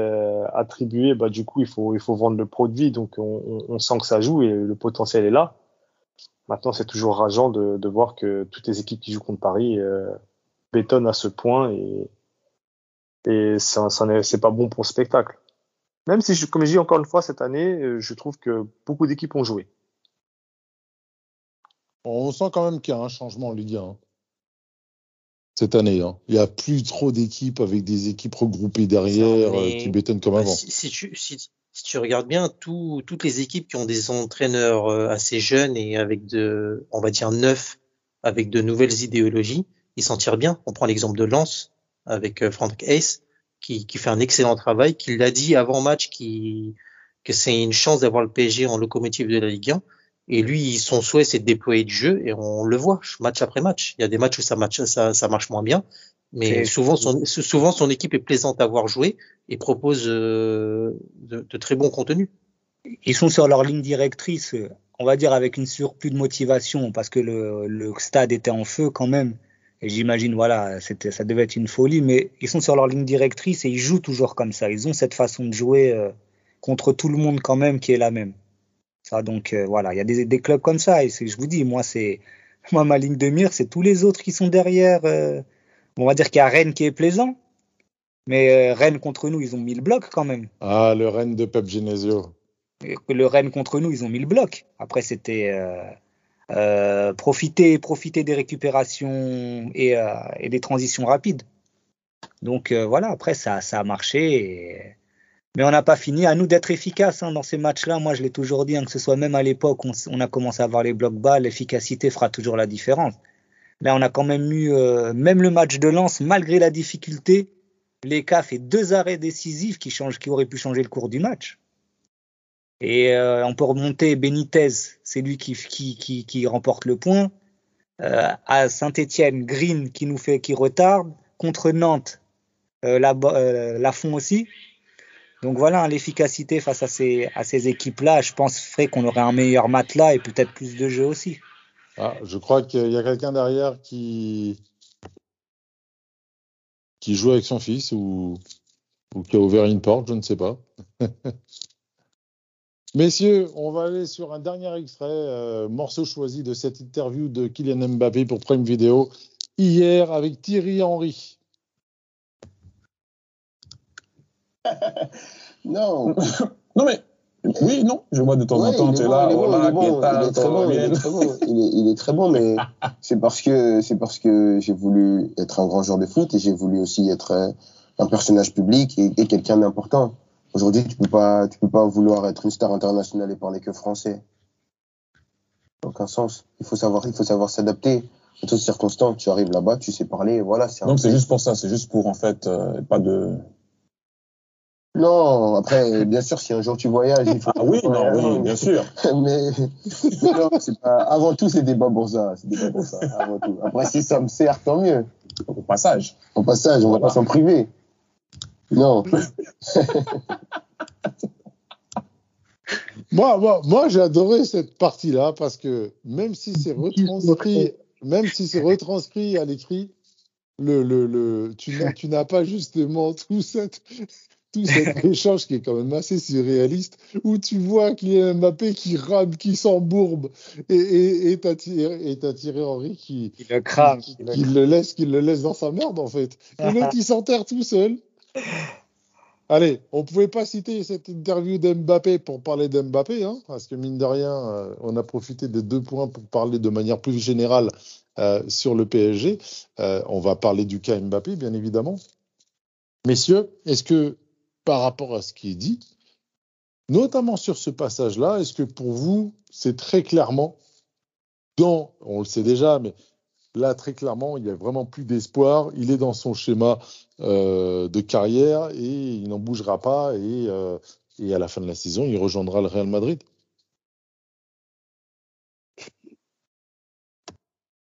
attribués, bah, du coup, il faut, vendre le produit. Donc, on, on, on sent que ça joue et le potentiel est là. Maintenant, c'est toujours rageant de, de, voir que toutes les équipes qui jouent contre Paris euh, bétonnent à ce point et, et ça, ça c'est pas bon pour le spectacle. Même si, je, comme je dis encore une fois, cette année, euh, je trouve que beaucoup d'équipes ont joué.
On sent quand même qu'il y a un changement en Ligue 1 hein. cette année. Hein. Il n'y a plus trop d'équipes avec des équipes regroupées derrière euh, qui bétonnent comme avant.
Si, si, tu, si, tu, regardes bien, tout, toutes les équipes qui ont des entraîneurs euh, assez jeunes et avec de, on va dire neuf, avec de nouvelles idéologies, ils s'en tirent bien. On prend l'exemple de Lens avec euh, Frank Hayes qui, qui, fait un excellent travail, qui l'a dit avant match qui, que c'est une chance d'avoir le PSG en locomotive de la Ligue 1 et lui, son souhait, c'est de déployer du jeu, et on le voit match après match. Il y a des matchs où ça, ça, ça marche moins bien, mais souvent son, souvent son équipe est plaisante à voir jouer et propose euh, de, de, très bons contenus.
Ils sont sur leur ligne directrice, on va dire avec une surplus de motivation, parce que le, le stade était en feu quand même. Et j'imagine, voilà, ça devait être une folie, mais ils sont sur leur ligne directrice et ils jouent toujours comme ça. Ils ont cette façon de jouer euh, contre tout le monde quand même qui est la même. Ça, donc euh, voilà, il y a des, des, clubs comme ça. Et je vous dis, moi, c'est (laughs) moi ma ligne de mire, c'est tous les autres qui sont derrière. Euh, on va dire qu'il y a Rennes qui est plaisant, mais euh, Rennes contre nous, ils ont mis le bloc quand même.
Ah, le Rennes de Pep Genesio.
Le Rennes contre nous, ils ont mis le bloc. Après, c'était euh, profiter, profiter des récupérations et, et des transitions rapides. Donc voilà, après ça, ça a marché. Et mais on n'a pas fini. À nous d'être efficaces hein, dans ces matchs-là. Moi, je l'ai toujours dit, hein, que ce soit même à l'époque, on, on, a commencé à avoir les blocs bas, l'efficacité fera toujours la différence. Là, on a quand même eu, euh, même le match de lance, malgré la difficulté, l'ECA fait deux arrêts décisifs qui, changent, qui auraient pu changer le cours du match. Et euh, on peut remonter Benitez, c'est lui qui, qui, qui, remporte le point. Euh, à Saint-Etienne, Green qui nous fait, qui retarde. Contre Nantes, euh, la, Lafont aussi. Donc voilà, l'efficacité face à ces, à équipes-là, je pense, ferait qu'on aurait un meilleur matelas et peut-être plus de jeux aussi.
Ah, je crois qu'il y a quelqu'un derrière qui, qui joue avec son fils ou, qui a ouvert une porte, je ne sais pas. (laughs) Messieurs, on va aller sur un dernier extrait, euh, morceau choisi de cette interview de Kylian Mbappé pour Prime Video hier avec Thierry Henry. (laughs)
non. non, mais oui, non, je vois de temps en temps, tu es là,
il est très bon, il est très bon, il est très bon, mais (laughs) c'est parce que c'est parce que j'ai voulu être un grand joueur de foot et j'ai voulu aussi être un personnage public et, et quelqu'un d'important. Aujourd'hui, tu peux pas, tu peux pas vouloir être une star internationale et parler que français. Aucun sens. Il faut savoir, il faut savoir s'adapter. En toutes circonstances, tu arrives là-bas, tu sais parler, voilà.
Donc c'est juste pour ça, c'est juste pour en fait euh, pas de
non, après, bien sûr, si un jour tu voyages, il faut.
Ah oui, non, oui, bien sûr. (laughs)
Mais non, c'est pas. Avant tout, c'est des bas pour ça. C'est des pour ça. Avant tout. Après, si ça me sert, tant mieux.
Au passage.
Au passage, on voilà. va pas s'en priver. Non. (laughs)
moi, moi, moi j'ai adoré cette partie-là parce que même si c'est retranscrit, même si c'est retranscrit à l'écrit, le, le, le, tu, tu n'as pas justement tout cette, tout cet (laughs) échange qui est quand même assez surréaliste, où tu vois qu'il y a Mbappé qui rame, qui s'embourbe, et, et, et t'as Thierry, Henry qui,
qui le crame,
qui, qui, le laisse, qui le laisse dans sa merde en fait. Et l'autre qui s'enterre tout seul. (laughs) Allez, on pouvait pas citer cette interview d'Mbappé pour parler d'Mbappé, hein, parce que mine de rien, euh, on a profité des deux points pour parler de manière plus générale euh, sur le PSG. Euh, on va parler du cas Mbappé, bien évidemment. Messieurs, est-ce que par rapport à ce qui est dit, notamment sur ce passage-là, est-ce que pour vous, c'est très clairement dans, on le sait déjà, mais là, très clairement, il n'y a vraiment plus d'espoir. Il est dans son schéma euh, de carrière et il n'en bougera pas. Et, euh, et, à la fin de la saison, il rejoindra le Real Madrid.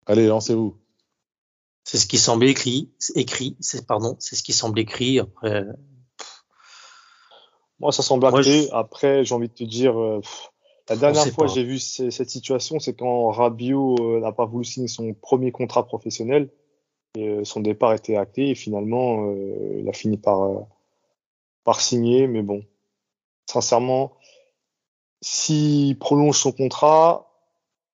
Allez, lancez-vous.
C'est ce qui semble écrit, écrit, pardon, c'est ce qui semble écrit. Après,
moi, ça semble acté. Je... Après, j'ai envie de te dire, euh, la dernière fois que j'ai vu cette situation, c'est quand Rabiot euh, n'a pas voulu signer son premier contrat professionnel. Et, euh, son départ était acté et finalement, euh, il a fini par, euh, par signer. Mais bon, sincèrement, s'il prolonge son contrat,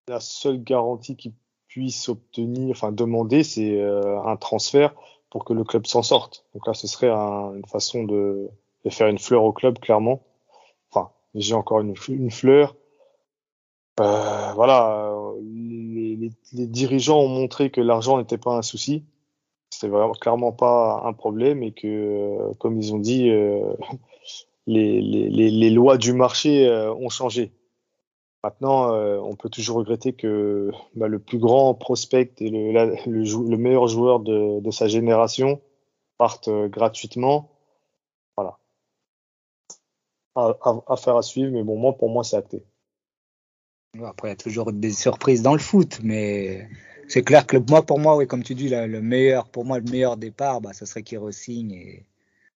la seule garantie qu'il puisse obtenir, enfin demander, c'est euh, un transfert pour que le club s'en sorte. Donc là, ce serait un- une façon de, de faire une fleur au club, clairement. Enfin, j'ai encore une, fleur. Euh, voilà, les, dirigeants ont montré que l'argent n'était pas un souci. Vraiment clairement pas un problème et que, euh, comme ils ont dit, euh, (laughs) les, lois du marché ont changé. Maintenant, on peut toujours regretter que bah, le plus grand prospect et le, meilleur joueur de, de sa génération parte euh, gratuitement. À, à, à faire à suivre, mais bon, moi, pour moi, c'est acté.
Après, il y a toujours des surprises dans le foot, mais c'est clair que le- moi, pour moi, oui, comme tu dis, là, le meilleur, pour moi, le meilleur départ, bah, ce serait qu'il re-signe et,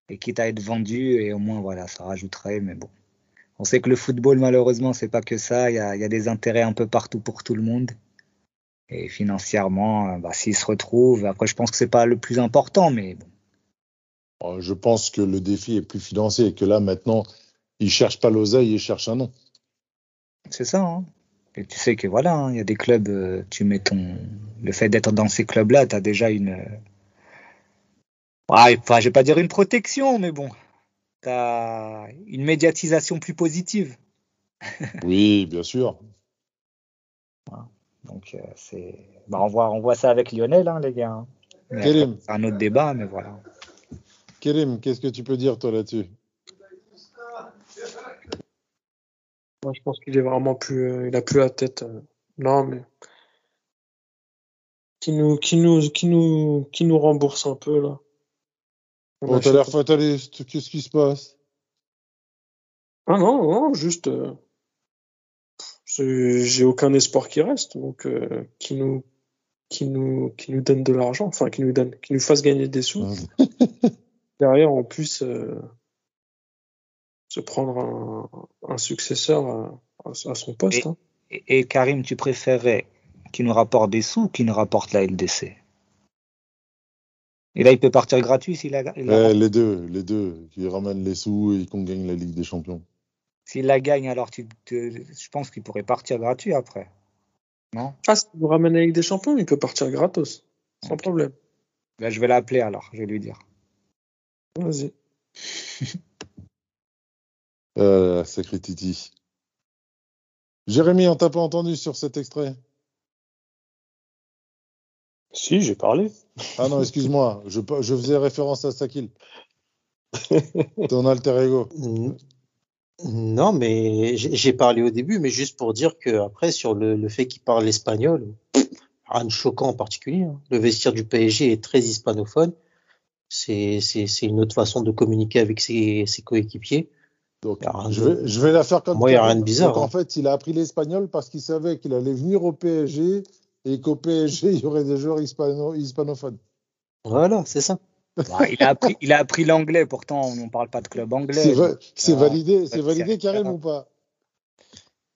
et quitte à être vendu, et au moins, voilà, ça rajouterait, mais bon. On sait que le football, malheureusement, c'est pas que ça. Il y a, il y a des intérêts un peu partout pour tout le monde. Et financièrement, euh, bah, s'ils se retrouvent, après, je pense que c'est pas le plus important, mais bon.
Euh, Je pense que le défi est plus financier et que là, maintenant, ils cherchent pas l'oseille, ils cherchent un nom.
C'est ça, hein. Et tu sais que voilà, hein, il y a des clubs, euh, tu mets ton. Le fait d'être dans ces clubs-là, tu as déjà une. Ouais, enfin, je vais pas dire une protection, mais bon. Tu as une médiatisation plus positive. (laughs)
Oui, bien sûr.
Donc, euh, c'est. Bah, on, voit, on voit ça avec Lionel, hein, les gars. hein.
Kérim.
un autre débat, mais voilà.
Kérim, qu'est-ce que tu peux dire, toi, là-dessus?
Moi, je pense qu'il est vraiment plus, euh, il a plus la tête. euh, non, mais qui nous, qui nous, qui nous, qui nous rembourse un peu là. On
Oh, t'as l'air fataliste, qu'est-ce qui se passe?
Ah non, non, juste, euh, j'ai aucun espoir qui reste, donc euh, qui nous, qui nous, qui nous donne de l'argent, enfin qui nous donne, qui nous fasse gagner des sous. Derrière, on puisse euh, se prendre un, un successeur à, son poste.
Et-
hein.
Et, et Karim, tu préférais qu'il nous rapporte des sous ou qu'il nous rapporte la LDC Et là, il peut partir gratuit s'il la, il la-
Eh, Les deux, les deux, qui ramènent les sous et qu'on gagne la Ligue des Champions.
s'il la gagne, alors tu, tu- je pense qu'il pourrait partir gratuit après. Non?
Ah, si vous ramène avec des champions, il peut partir gratos, sans problème.
Ben, Je vais l'appeler alors, je vais lui dire.
Vas-y. (laughs)
Euh, sacré Titi. Jérémy, on t'a pas entendu sur cet extrait?
Si, j'ai parlé.
Ah non, excuse-moi, je, je faisais référence à Sakil. (laughs) Ton alter ego.
Non, mais j'ai parlé au début, mais juste pour dire que après sur le, le fait qu'il parle espagnol, rien de choquant en particulier. hein. Le vestiaire du PSG est très hispanophone. C'est une autre façon de communiquer avec ses, ses coéquipiers.
Donc,
a
je vais, je vais la faire comme
Moi, y a
Karim.
rien de bizarre,
Donc, en
hein.
fait, il a appris l'espagnol parce qu'il savait qu'il allait venir au PSG et qu'au PSG, (laughs) il y aurait des joueurs hispano- hispanophones.
Voilà, c'est ça.
Ouais, il a appris, il a appris l'anglais, pourtant on ne parle pas de club anglais.
C'est va-
Ah,
validé, c'est
c'est
validé, Karim, ou pas?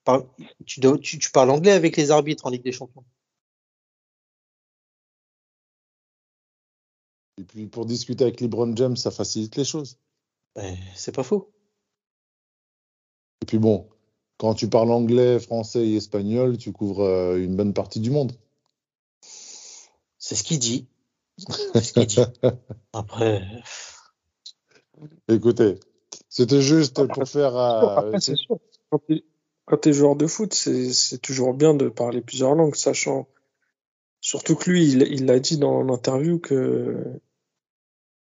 Par- tu, dois- tu, tu parles anglais avec les arbitres en Ligue des Champions.
Et puis, pour discuter avec LeBron James, ça facilite les choses.
Ben, c'est pas faux.
Et puis bon, quand tu parles anglais, français et espagnol, tu couvres euh, une bonne partie du monde.
C'est ce qu'il dit. C'est ce qu'il dit. (laughs) Après,
Écoutez, c'était juste pour faire. euh,
Après, c'est sûr. Quand t'es, quand t'es joueur de foot, c'est, c'est toujours bien de parler plusieurs langues, sachant. Surtout que lui, il, il l'a dit dans l'interview que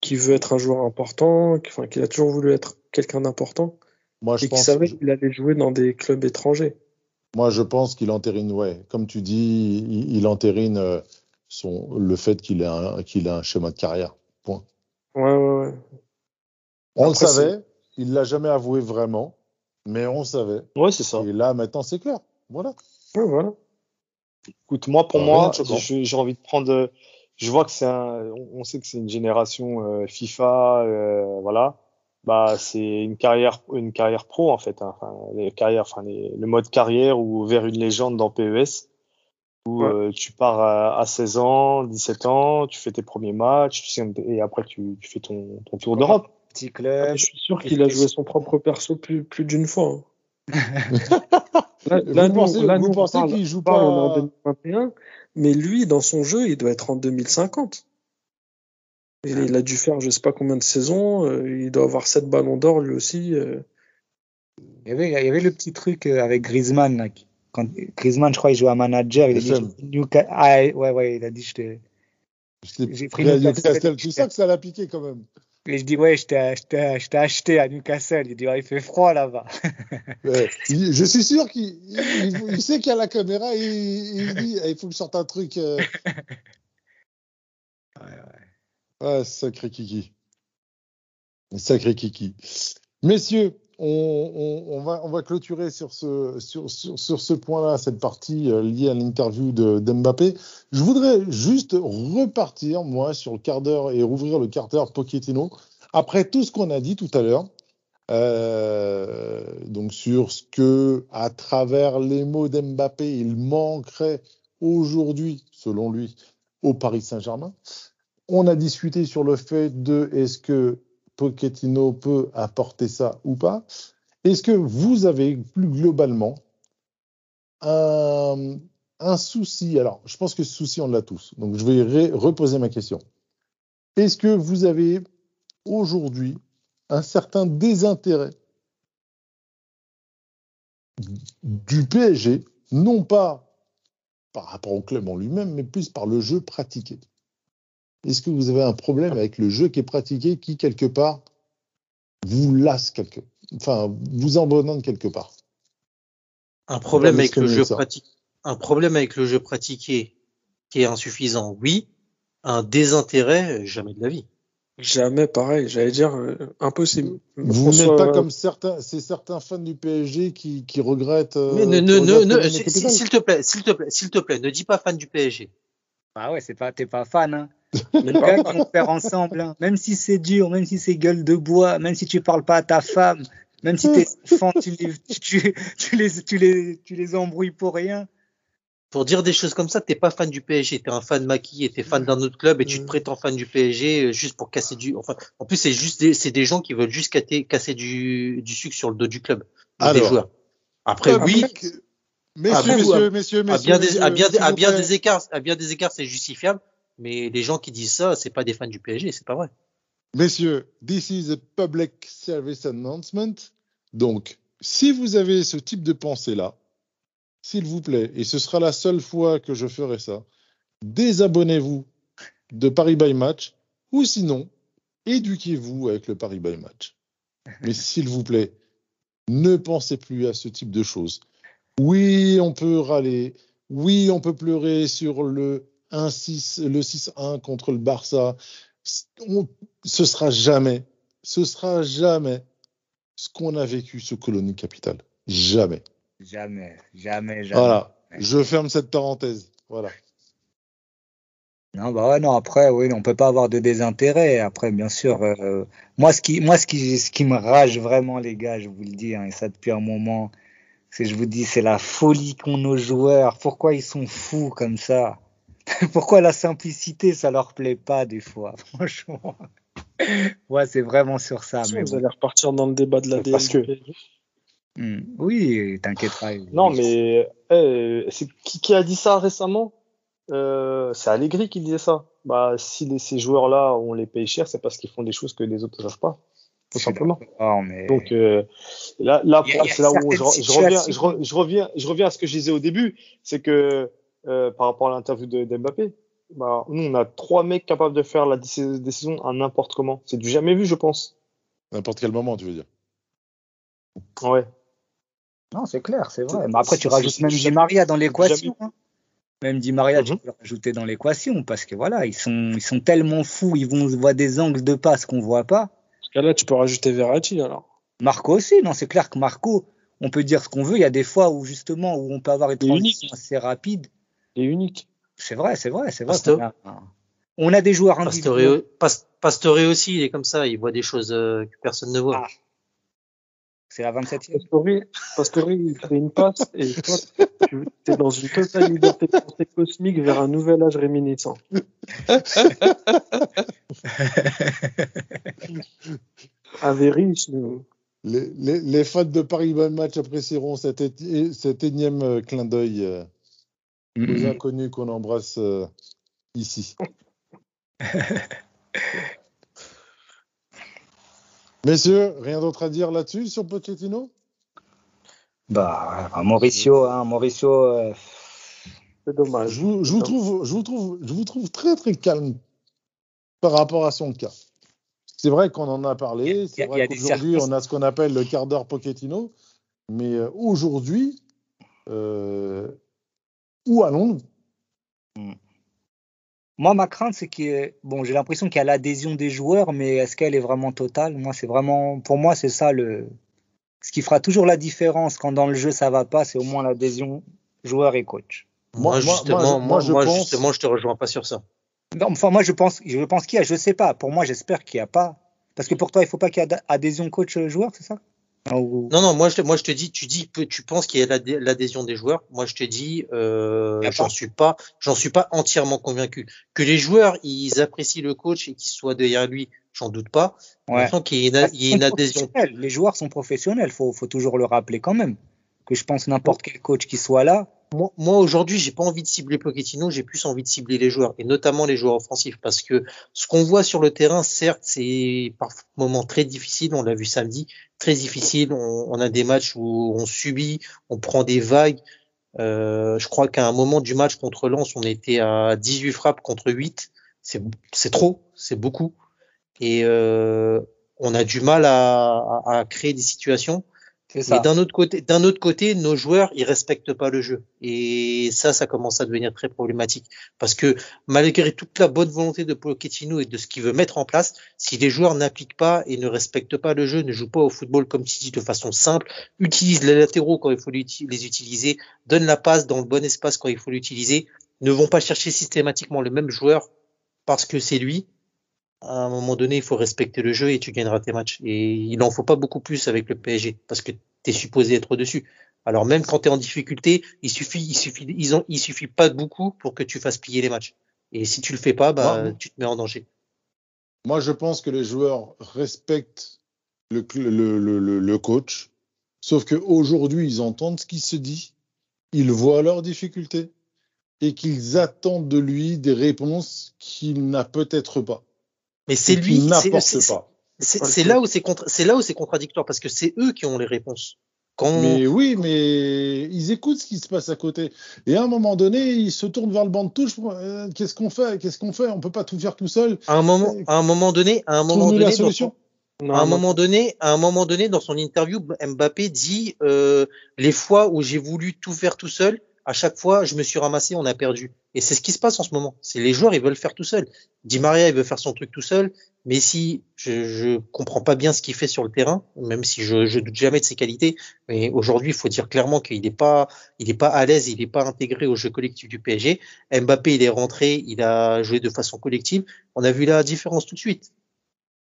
qu'il veut être un joueur important, qu'il, enfin, qu'il a toujours voulu être quelqu'un d'important
moi, je
et qu'il
pense,
savait qu'il allait jouer dans des clubs étrangers.
moi, je pense qu'il entérine, ouais, comme tu dis, il, il entérine euh, son, le fait qu'il a, un, qu'il a un schéma de carrière. Point.
Ouais, ouais, ouais.
On
Après,
le savait, il l'a jamais avoué vraiment, mais on savait.
Ouais, c'est ça.
Et là, maintenant, c'est clair. Voilà.
Ouais, voilà.
Écoute, moi, pour
Ah,
moi, j'ai envie de prendre. euh, Je vois que c'est un. On on sait que c'est une génération euh, FIFA, euh, voilà. Bah, c'est une carrière, une carrière pro en fait. hein. Enfin, les carrières, enfin, les- le mode carrière ou vers une légende dans PES, où
Ouais.
euh, tu pars à, à 16 ans, 17 ans, tu fais tes premiers matchs, tu signes- et après tu, tu fais ton, ton tour d'Europe.
Petit club.
Je suis sûr qu'il a joué son propre perso plus, plus d'une fois. hein. (laughs) Là,
Vous
là,
pensez- vous pensez
parle-
qu'il joue pas-
en 2021, mais lui, dans son jeu, il doit être en 2050. Et il a dû faire je sais pas combien de saisons, euh, il doit avoir 7 ballons d'or lui aussi. euh.
Il y avait, il y avait le petit truc euh, avec Griezmann. Là, quand Griezmann, je crois, il jouait à manager. Il a dit,
FM.
je- Newca- ah, ouais, ouais, il a dit, je t'ai J'ai pris Newcastle.
Newcastle. Tu sais que ça l'a piqué quand même.
Et je dis, ouais, je t'ai, je t'ai- je t'ai acheté à Newcastle. Il dit, ouais, il fait froid là-bas. (laughs)
Ouais. Je suis sûr qu'il il- il sait qu'il y a la caméra et il, il dit il faut que je sorte un truc. euh. (laughs) Ah, sacré Kiki. Sacré Kiki. Messieurs, on, va, clôturer sur ce, point-là, cette partie euh, liée à l'interview d'Mbappé. Je voudrais juste repartir, moi, sur le quart d'heure et rouvrir le quart d'heure Pochettino. Après tout ce qu'on a dit tout à l'heure, euh, donc sur ce que, à travers les mots d'Mbappé, il manquerait aujourd'hui, selon lui, au Paris Saint-Germain. On a discuté sur le fait de est-ce que Pochettino peut apporter ça ou pas. Est-ce que vous avez plus globalement un, souci? Alors, je pense que ce souci, on l'a tous. Donc, je vais reposer ma question. Est-ce que vous avez aujourd'hui un certain désintérêt du PSG, non pas par rapport au club en lui-même, mais plus par le jeu pratiqué? Est-ce que vous avez un problème avec le jeu qui est pratiqué, qui quelque part vous lasse quelque, enfin vous abandonne quelque part?
Un problème avec le jeu
ça.
pratique, un problème avec le jeu pratiqué qui est insuffisant, oui. Un désintérêt, jamais de la vie.
Jamais pareil, j'allais dire euh, impossible.
Vous n'êtes pas comme certains, c'est certains fans du PSG qui, qui regrettent. euh,
Mais ne, ne, ne, s'il te plaît, s'il te plaît, s'il te plaît, ne dis pas fan du PSG.
Ah ouais, c'est pas, t'es pas fan, hein. Les gars qui vont faire ensemble, hein. Même si c'est dur, même si c'est gueule de bois, même si tu parles pas à ta femme, même si tes (laughs) enfants, tu les, tu, tu les, tu les, tu les embrouilles pour rien.
Pour dire des choses comme ça, t'es pas fan du PSG, t'es un fan maquillé, t'es fan d'un autre club et tu te
Mm.
prétends fan du PSG euh, juste pour casser du. Enfin, en plus c'est juste des, c'est des gens qui veulent juste casser, casser du, du sucre sur le dos du club, des
Alors.
joueurs. Après,
Après,
oui,
que- Messieurs,
Après,
messieurs,
à-
messieurs,
à
messieurs,
bien des, à bien, à des écarts, à bien des écarts, c'est justifiable. Mais les gens qui disent ça, c'est pas des fans du PSG, c'est pas vrai.
Messieurs, this is a public service announcement. Donc, si vous avez ce type de pensée-là, s'il vous plaît, et ce sera la seule fois que je ferai ça, désabonnez-vous de Paris by Match, ou sinon, éduquez-vous avec le Paris by Match. Mais (laughs) s'il vous plaît, ne pensez plus à ce type de choses. Oui, on peut râler. Oui, on peut pleurer sur le 1-6, le 6-1 contre le Barça. On- ce sera jamais, ce sera jamais ce qu'on a vécu sous Colonie Capitale. Jamais.
Jamais, jamais, jamais.
Voilà. Je ferme cette parenthèse. Voilà.
Non, bah ouais, non, après, oui, on peut pas avoir de désintérêt. Après, bien sûr, euh, moi, ce qui, moi, ce qui, ce qui me rage vraiment, les gars, je vous le dis, hein, et ça depuis un moment, c'est, je vous dis, c'est la folie qu'ont nos joueurs. Pourquoi ils sont fous comme ça? (laughs) Pourquoi la simplicité, ça leur plaît pas des fois, (laughs) franchement? Ouais, c'est vraiment sur ça. Mais
vous
bon.
allez repartir dans le débat de la
Parce que-
Hmm. Oui, t'inquiète pas.
Non,
Oui.
mais c'est qui, qui a dit ça récemment? Euh, C'est Allegri qui disait ça. Bah, si les- ces joueurs-là, on les paye cher, c'est parce qu'ils font des choses que les autres ne savent pas, tout simplement.
mais
Donc euh, là, là, c'est là où je, reviens, je reviens, je reviens à ce que je disais au début, c'est que euh, par rapport à l'interview de d'Mbappé, bah, nous on a trois mecs capables de faire la déci- décision à n'importe comment. C'est du jamais vu, je pense.
N'importe quel moment, tu veux dire.
Ouais.
Non, c'est clair, c'est vrai. Mais après, tu rajoutes même Di Maria dans l'équation. hein. Même Di Maria, tu
Mhm.
peux le rajouter dans l'équation parce que voilà, ils sont, ils sont tellement fous, ils vont voir des angles de passe qu'on voit pas.
Parce que là, tu peux rajouter Verratti alors.
Marco aussi, non, c'est clair que Marco, on peut dire ce qu'on veut. Il y a des fois où justement où on peut avoir une
unique.
transition assez rapide.
Il est unique.
C'est vrai, c'est vrai, c'est vrai.
Pasto-
qu'on a- On a des joueurs individuels.
Pastore, Pas- Pastore aussi, il est comme ça, il voit des choses euh, que personne ne voit.
Ah. C'est la 27e.
Pastori, Pastori, il fait une passe et toi, tu es dans une totale liberté de pensée cosmique vers un nouvel âge réminiscent. (laughs) Average, nous.
Les, les, les fans de Paris by Match apprécieront cet, énième euh, clin d'œil euh, aux inconnus qu'on embrasse euh, ici. (laughs) Messieurs, rien d'autre à dire là-dessus sur Pochettino?
Bah, Mauricio, hein, Mauricio, euh,
C'est dommage.
je vous, je, vous trouve, je, vous trouve, je vous trouve très très calme par rapport à son cas. C'est vrai qu'on en a parlé, c'est vrai qu'aujourd'hui on a ce qu'on appelle le quart d'heure Pochettino, mais euh, euh, où allons-nous?
Moi, ma crainte, c'est que, bon, j'ai l'impression qu'il y a l'adhésion des joueurs, mais est-ce qu'elle est vraiment totale? Moi, c'est vraiment, pour moi, c'est ça le, ce qui fera toujours la différence quand dans le jeu ça va pas, c'est au moins l'adhésion joueur et coach.
Moi-
justement,
moi, je-
moi,
moi, je
moi,
pense-
justement, je te rejoins pas sur ça.
Non, enfin, moi, je pense, je pense qu'il y a, je sais pas. Pour moi, j'espère qu'il y a pas. Parce que pour toi, il faut pas qu'il y ait ad- adhésion coach-joueur, c'est ça? Ou-
Non, non, moi je, te- moi je te dis, tu dis, que tu penses qu'il y a l'adhé- l'adhésion des joueurs. Moi je te dis, euh,
a
j'en suis pas, j'en suis pas entièrement convaincu. Que les joueurs ils apprécient le coach et qu'ils soient derrière lui, j'en doute pas.
Ouais.
Qu'il y y
qu'ils
une
sont
adhésion.
Les joueurs sont professionnels, faut, faut toujours le rappeler quand même. Que je pense n'importe quel coach qui soit là,
Moi, aujourd'hui, j'ai pas envie de cibler Pochettino, j'ai plus envie de cibler les joueurs et notamment les joueurs offensifs parce que ce qu'on voit sur le terrain, certes, c'est par moments très difficile. On l'a vu samedi, très difficile. On, a des matchs où on subit, on prend des vagues. Euh, je crois qu'à un moment du match contre Lens, on était à 18 frappes contre 8. C'est c'est trop, c'est beaucoup. Et euh, on a du mal à, à, à créer des situations.
Ça.
d'un autre côté, d'un autre côté, nos joueurs, ils respectent pas le jeu. Et ça, ça commence à devenir très problématique. Parce que malgré toute la bonne volonté de Pochettino et de ce qu'il veut mettre en place, si les joueurs n'appliquent pas et ne respectent pas le jeu, ne jouent pas au football comme tu dis de façon simple, utilisent les latéraux quand il faut les les utiliser, donnent la passe dans le bon espace quand il faut l'utiliser, ne vont pas chercher systématiquement le même joueur parce que c'est lui. À un moment donné, il faut respecter le jeu et tu gagneras tes matchs. Et il en faut pas beaucoup plus avec le PSG parce que tu es supposé être dessus. Alors même quand tu es en difficulté, il suffit, il suffit, ils ont, il suffit pas de beaucoup pour que tu fasses plier les matchs. Et si tu le fais pas, bah,
Moi-
tu te mets en danger.
Moi, je pense que les joueurs respectent le, cl- le, le, le- le coach, sauf qu'aujourd'hui, ils entendent ce qui se dit, ils voient leurs difficultés et qu'ils attendent de lui des réponses qu'il n'a peut-être pas.
Mais c'est lui, c'est-
n'apporte
c'est-
pas.
c'est c'est là où c'est contra- c'est là où c'est contradictoire parce que c'est eux qui ont les réponses. Quand
Mais oui, mais ils écoutent ce qui se passe à côté. Et à un moment donné, ils se tournent vers le banc de touche. euh, Qu'est-ce qu'on fait? Qu'est-ce qu'on fait? On peut pas tout faire tout seul.
à un moment, à un moment donné, à un moment donné,
la
dans son-
solution.
Non,
à un
non.
moment donné, à un moment donné, dans son interview, Mbappé dit euh, les fois où j'ai voulu tout faire tout seul, à chaque fois, je me suis ramassé, on a perdu. Et c'est ce qui se passe en ce moment. C'est les joueurs, ils veulent faire tout seul. Di Maria, il veut faire son truc tout seul. Messi, je, je comprends pas bien ce qu'il fait sur le terrain, même si je, je doute jamais de ses qualités. Mais aujourd'hui, il faut dire clairement qu'il n'est pas, il est pas à l'aise, il n'est pas intégré au jeu collectif du PSG. Mbappé, il est rentré, il a joué de façon collective. On a vu la différence tout de suite.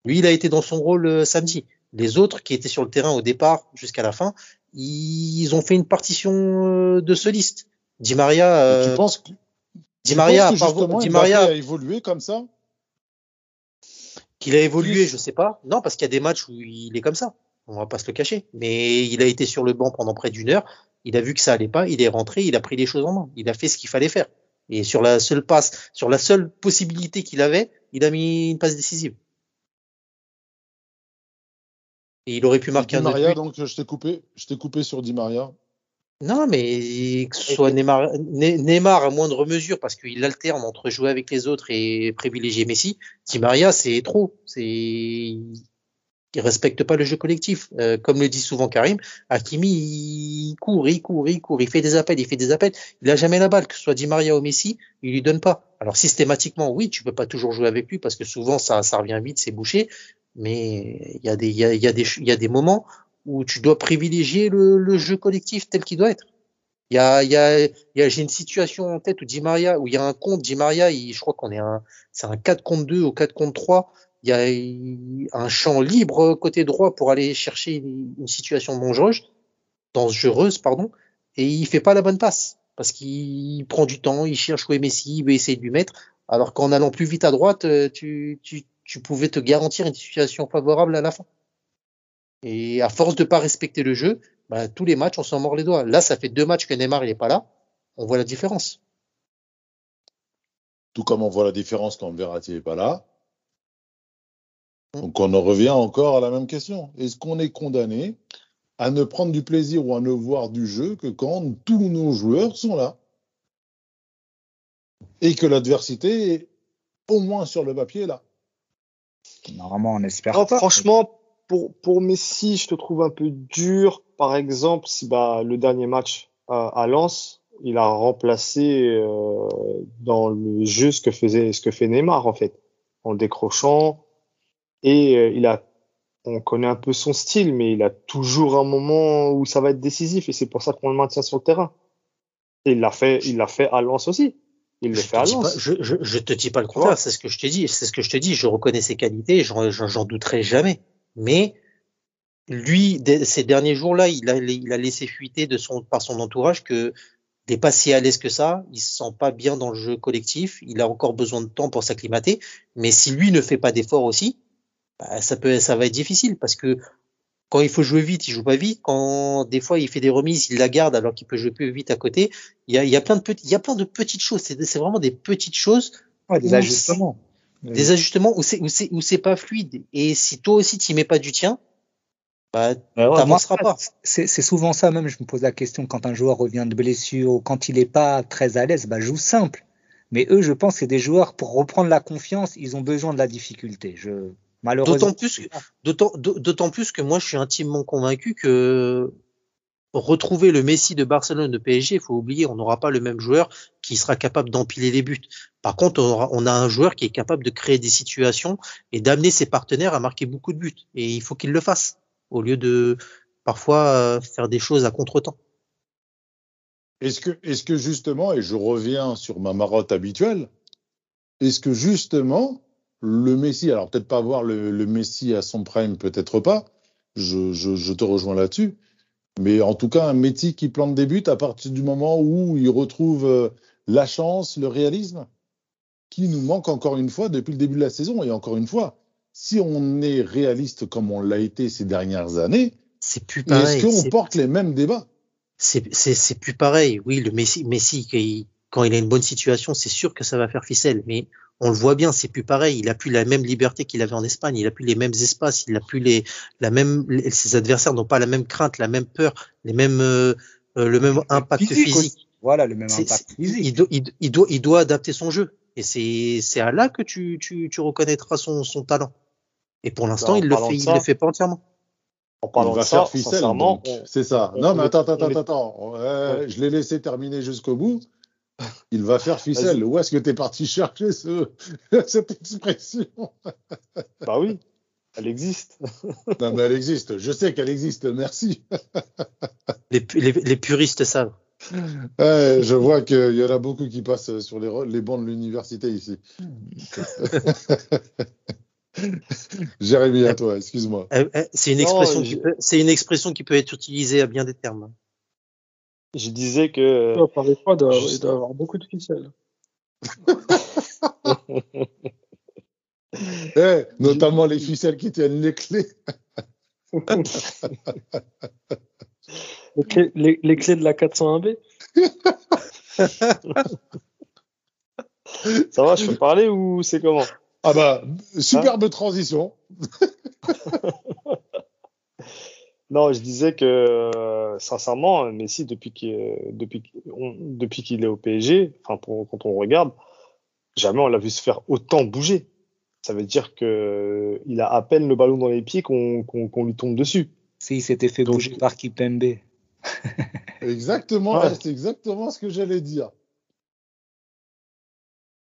Lui, il a été dans son rôle euh, samedi. Les autres qui étaient sur le terrain au départ jusqu'à la fin, ils ont fait une partition euh, de soliste. Di Maria, euh,
tu penses, que-
Di Maria,
justement,
Di Maria,
a évolué comme ça
qu'il a évolué, je sais pas. Non, parce qu'il y a des matchs où il est comme ça. On va pas se le cacher. Mais il a été sur le banc pendant près d'une heure. Il a vu que ça allait pas. Il est rentré. Il a pris les choses en main. Il a fait ce qu'il fallait faire. Et sur la seule passe, sur la seule possibilité qu'il avait, il a mis une passe décisive. Et il aurait pu marquer
Di
un autre but.
donc je t'ai coupé, je t'ai coupé sur Di Maria.
Non, mais que ce soit Neymar, Ne- Neymar à moindre mesure parce qu'il alterne entre jouer avec les autres et privilégier Messi. Di Maria, c'est trop. C'est il respecte pas le jeu collectif. Euh, comme le dit souvent Karim, Hakimi, il court, il court, il court, il fait des appels, il fait des appels. Il a jamais la balle, que ce soit Di Maria ou Messi, il lui donne pas. Alors systématiquement, oui, tu peux pas toujours jouer avec lui parce que souvent ça, ça revient vite, c'est bouché. Mais il y a des, il y a, y a des, il y a des moments où tu dois privilégier le, le jeu collectif tel qu'il doit être. Il y a, y a, a, j'ai une situation en tête où Di Maria, où il y a un compte Di Maria, il, je crois qu'on est un, c'est un 4 contre 2 ou 4 contre 3. Il y a un champ libre côté droit pour aller chercher une, une situation dangereuse, dangereuse, pardon, et il fait pas la bonne passe. Parce qu'il prend du temps, il cherche où est Messi, il veut essayer de lui mettre. Alors qu'en allant plus vite à droite, euh, tu, tu, tu pouvais te garantir une situation favorable à la fin. Et à force de pas respecter le jeu, bah, tous les matchs, on s'en mord les doigts. Là, ça fait deux matchs que Neymar il est pas là. On voit la différence.
Tout comme on voit la différence quand Verratti n'est pas là. Donc on en revient encore à la même question. Est-ce qu'on est condamné à ne prendre du plaisir ou à ne voir du jeu que quand tous nos joueurs sont là? Et que l'adversité est au moins sur le papier là
Normalement, on espère
Non,
pas.
franchement, pour, pour Messi, je te trouve un peu dur. Par exemple, si bah, le dernier match à, à Lens, il a remplacé euh, dans le jeu ce que faisait ce que fait Neymar en fait, en décrochant. Et euh, il a, on connaît un peu son style, mais il a toujours un moment où ça va être décisif et c'est pour ça qu'on le maintient sur le terrain. Et il l'a fait, il l'a fait à Lens aussi. Il le
Je
fait
te,
à
dis pas,
Lens.
je, je, je te dis pas le contraire, c'est ce que je t'ai dit, c'est ce que je te dis, je reconnais ses qualités, j'en douterai jamais. Mais lui, ces derniers jours-là, il a, il a laissé fuiter de son, par son entourage que n'est pas si à l'aise que ça, il se sent pas bien dans le jeu collectif, il a encore besoin de temps pour s'acclimater, mais si lui ne fait pas d'efforts aussi, bah, ça peut, ça va être difficile parce que quand il faut jouer vite, il joue pas vite. Quand des fois il fait des remises, il la garde alors qu'il peut jouer plus vite à côté. Il y a, il y a plein de petits, il y a plein de petites choses. C'est c'est vraiment des petites choses,
Ouais, des ajustements.
Des ajustements où c'est où c'est où c'est pas fluide. Et si toi aussi tu mets pas du tien, bah t'avanceras pas.
C'est c'est souvent ça même, je me pose la question quand un joueur revient de blessure ou quand il n'est pas très à l'aise, bah, joue simple. Mais eux, je pense, c'est des joueurs pour reprendre la confiance, ils ont besoin de la difficulté. Je, malheureusement.
D'autant plus que- D'autant d'autant plus que moi je suis intimement convaincu que retrouver le Messi de Barcelone de PSG, il faut oublier, on n'aura pas le même joueur qui sera capable d'empiler les buts. Par contre, on, a un joueur qui est capable de créer des situations et d'amener ses partenaires à marquer beaucoup de buts. Et il faut qu'il le fasse au lieu de parfois euh, faire des choses à contretemps.
Est-ce que, est-ce que justement, et je reviens sur ma marotte habituelle, est-ce que justement, le Messi, alors peut-être pas voir le, le Messi à son prime, peut-être pas, je te rejoins là-dessus, mais en tout cas, un Messi qui plante des buts à partir du moment où il retrouve euh, la chance, le réalisme, qui nous manque encore une fois depuis le début de la saison. Et encore une fois, si on est réaliste comme on l'a été ces dernières années,
C'est plus pareil.
est-ce qu'on porte les mêmes débats?
C'est plus pareil. Oui, le Messi, Messi quand il, quand il a une bonne situation, c'est sûr que ça va faire ficelle. Mais on le voit bien, c'est plus pareil. Il a plus la même liberté qu'il avait en Espagne. Il a plus les mêmes espaces. Il a plus les la même. les- ses adversaires n'ont pas la même crainte, la même peur, les mêmes euh, euh, le même impact
Physique. Voilà, le même impact physique.
il, doit, il, il doit il doit adapter son jeu. Et c'est c'est à là que tu tu tu reconnaîtras son son talent. Et pour l'instant,
Bah, en
il le fait il
ça,
le fait pas entièrement.
En parlant
il va
de ça,
faire ficelle,
sincèrement,
donc.
on-
c'est ça.
on-
non,
on
mais attends, attends,
on
attends. Ouais,
Ouais.
Je l'ai laissé terminer jusqu'au bout. Il va faire ficelle. Où est-ce que tu es parti chercher ce, (laughs) cette expression? (laughs)
Bah oui, elle existe. (laughs)
Non, mais elle existe. Je sais qu'elle existe. Merci.
Les, pu- les, les puristes savent.
Ouais, je vois qu'il y en a beaucoup qui passent sur les, bancs de l'université ici. Jérémy, à toi, excuse-moi.
Euh, euh, C'est une
Non,
expression qui
je-
peut, c'est une expression qui peut être utilisée à bien des termes.
Je disais que
Non, par fois, il doit,
Juste-
il doit avoir beaucoup de ficelles. (laughs)
Eh, notamment les ficelles qui tiennent les clés. (laughs)
Les clés, les, les clés de la 401B
ça va, je peux parler ou c'est comment?
Ah bah, superbe transition. (laughs)
Non, je disais que euh, sincèrement, Messi depuis qu'il depuis qu'il- on- depuis qu'il est au PSG, enfin pour, quand on regarde, jamais on l'a vu se faire autant bouger. Ça veut dire que il a à peine le ballon dans les pieds qu'on lui tombe dessus.
Si, il s'était fait
Donc-
bouger par Kipembe. (laughs)
Exactement, ouais, c'est exactement ce que j'allais dire.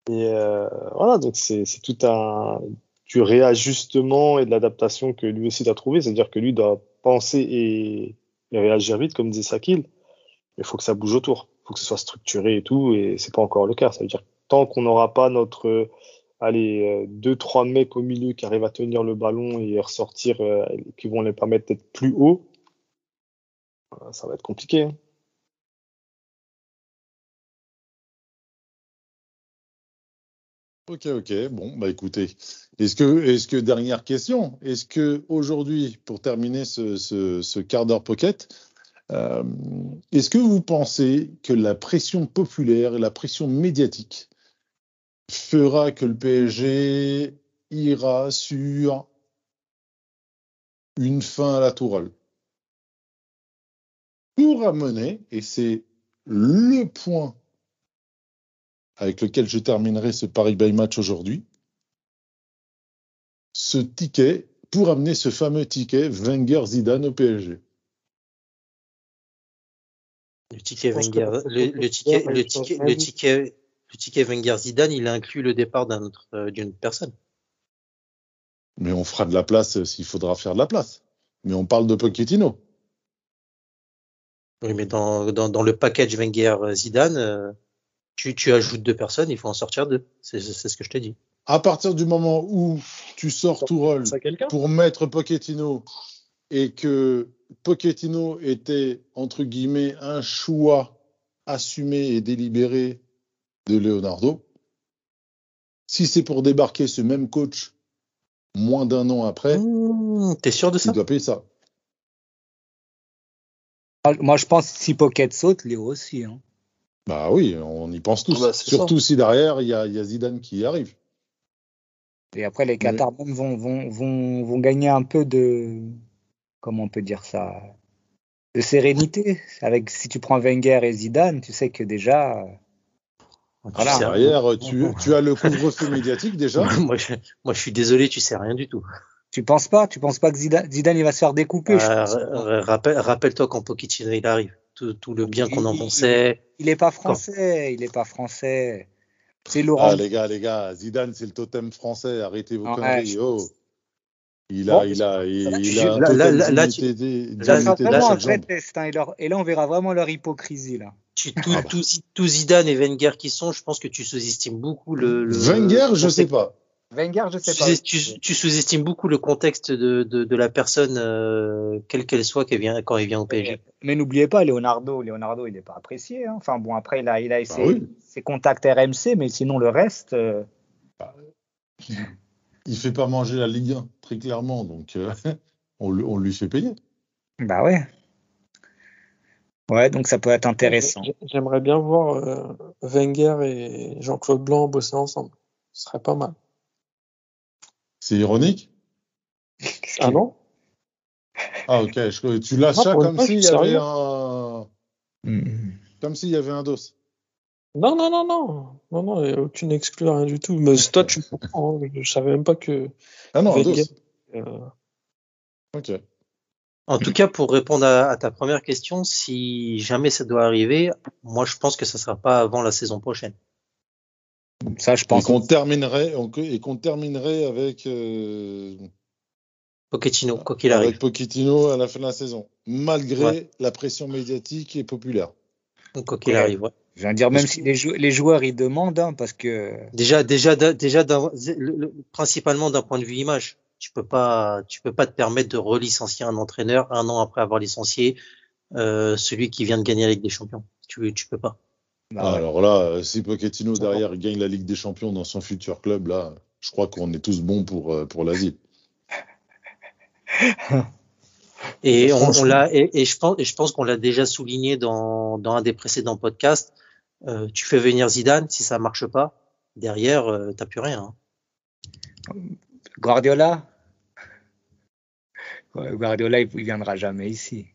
Et euh, voilà, donc c'est c'est tout un du réajustement et de l'adaptation que lui aussi doit trouver. C'est-à-dire que lui doit penser et, réagir vite, comme disait Sakil. Il faut que ça bouge autour. Il faut que ce soit structuré et tout. Et c'est pas encore le cas. Ça veut dire tant qu'on n'aura pas notre, euh, allez, euh, deux, trois mecs au milieu qui arrivent à tenir le ballon et ressortir, euh, qui vont les permettre d'être plus haut, ça va être compliqué. hein.
Ok, ok. Bon, bah écoutez, est-ce que, est-ce que dernière question, est-ce que aujourd'hui, pour terminer ce, ce, ce quart d'heure pocket, euh, est-ce que vous pensez que la pression populaire et la pression médiatique fera que le PSG ira sur une fin à la tourelle? Pour amener, et c'est le point avec lequel je terminerai ce Paris by Match aujourd'hui, ce ticket pour amener ce fameux ticket Wenger-Zidane au PSG.
Le ticket
Je pense que-
Wenger, le, le ticket, le ticket, le ticket, le ticket Wenger Zidane, il inclut le départ autre, euh, d'une personne.
Mais on fera de la place euh, s'il faudra faire de la place. Mais on parle de Pochettino.
Oui, mais dans, dans, dans le package Wenger Zidane, euh, tu, tu ajoutes deux personnes, il faut en sortir deux. C'est, c'est ce que je te dis.
À partir du moment où tu sors
quelqu'un?
pour mettre Pochettino et que Pochettino était, entre guillemets, un choix assumé et délibéré de Leonardo, si c'est pour débarquer ce même coach moins d'un an après,
Mmh, T'es sûr de ça?
il doit payer ça.
Moi, Moi, je pense que si Pocket saute, Léo aussi. Hein.
Bah oui, on y pense tous.
Ah bah,
Surtout si derrière, il y, a- il y a Zidane qui y arrive.
Et après, les Qatar vont, vont, vont, vont gagner un peu de. Comment on peut dire ça De sérénité. Avec, si tu prends Wenger et Zidane, tu sais que déjà.
Tu
Voilà.
sais rien.
Derrière, tu, tu as le couvre-feu médiatique déjà. (laughs)
moi, je, moi, je suis désolé, tu sais rien du tout.
Tu penses pas? Tu penses pas que Zidane, Zidane il va se faire découper
Euh, rappelle, rappelle-toi quand Pochettino il arrive, tout, tout le bien qu'on en
Il-
pensait.
Il est pas français. Il est pas français. C'est Laurent.
Ah les gars, les gars, Zidane c'est le totem français. Arrêtez vos
Ouais,
conneries.
je
Oh. Il
Bon,
a, il a, il,
là,
il a un
là, là, là, là, tu-
vraiment un vrai test. hein, et, leur- et là, on verra vraiment leur hypocrisie. là.
Tu, tout,
Ah bah.
tout, tout Zidane et Wenger qui sont, je pense que tu sous-estimes beaucoup le. le
Wenger, je sais pas.
Wenger, je sais
Tu,
pas.
sous- tu- tu sous-estimes beaucoup le contexte de, de, de la personne, euh, quelle qu'elle soit, vient, quand elle vient au PSG.
Mais n'oubliez pas, Leonardo, Leonardo, il n'est pas apprécié. hein. Enfin bon, après, il a, il
Bah oui.
ses contacts RMC, mais sinon le reste, euh,
Il fait pas manger la Ligue 1, très clairement. Donc, euh, (laughs) on, lui- on lui fait payer.
bah ouais. Ouais, donc ça peut être intéressant.
J'ai- J'aimerais bien voir euh, Wenger et Jean-Claude Blanc bosser ensemble. Ce serait pas mal.
C'est ironique.
Ah non?
Ah ok, je- tu lâches
Ah,
ça comme s'il y
suis
avait un, comme s'il y avait un dos.
Non, non, non, non. Non, non, il n'y a aucune exclue, rien du tout. Mais toi, tu comprends. hein. Je savais même pas que.
Ah non, un dos.
Euh,
Ok.
En tout cas, pour répondre à, à ta première question, si jamais ça doit arriver, moi je pense que ça sera pas avant la saison prochaine.
Ça, je
Et
pense.
qu'on terminerait, on- et qu'on terminerait avec, euh,
Pochettino, quoi qu'il
avec
arrive.
Pochettino à la fin de la saison, malgré
Ouais.
la pression médiatique et populaire.
Quoi qu'il
Ouais.
arrive, ouais.
Je viens de dire, même si les, jou- les joueurs ils demandent, hein, parce que
Déjà, déjà, déjà, d'un- le- le- principalement d'un point de vue image. Tu peux pas, tu peux pas te permettre de relicencier un entraîneur un an après avoir licencié euh, celui qui vient de gagner la Ligue des Champions. Tu, tu peux pas.
Ah,
ouais.
Alors là, euh, si Pochettino derrière gagne la Ligue des Champions dans son futur club, là, je crois qu'on est tous bons pour, euh, pour l'asile. (laughs)
Et on, l'a, et, et je pense, et je pense qu'on l'a déjà souligné dans, dans un des précédents podcasts. Euh, tu fais venir Zidane, si ça marche pas, derrière, euh, t'as plus rien. hein.
Guardiola, Guardiola, il, il viendra jamais ici.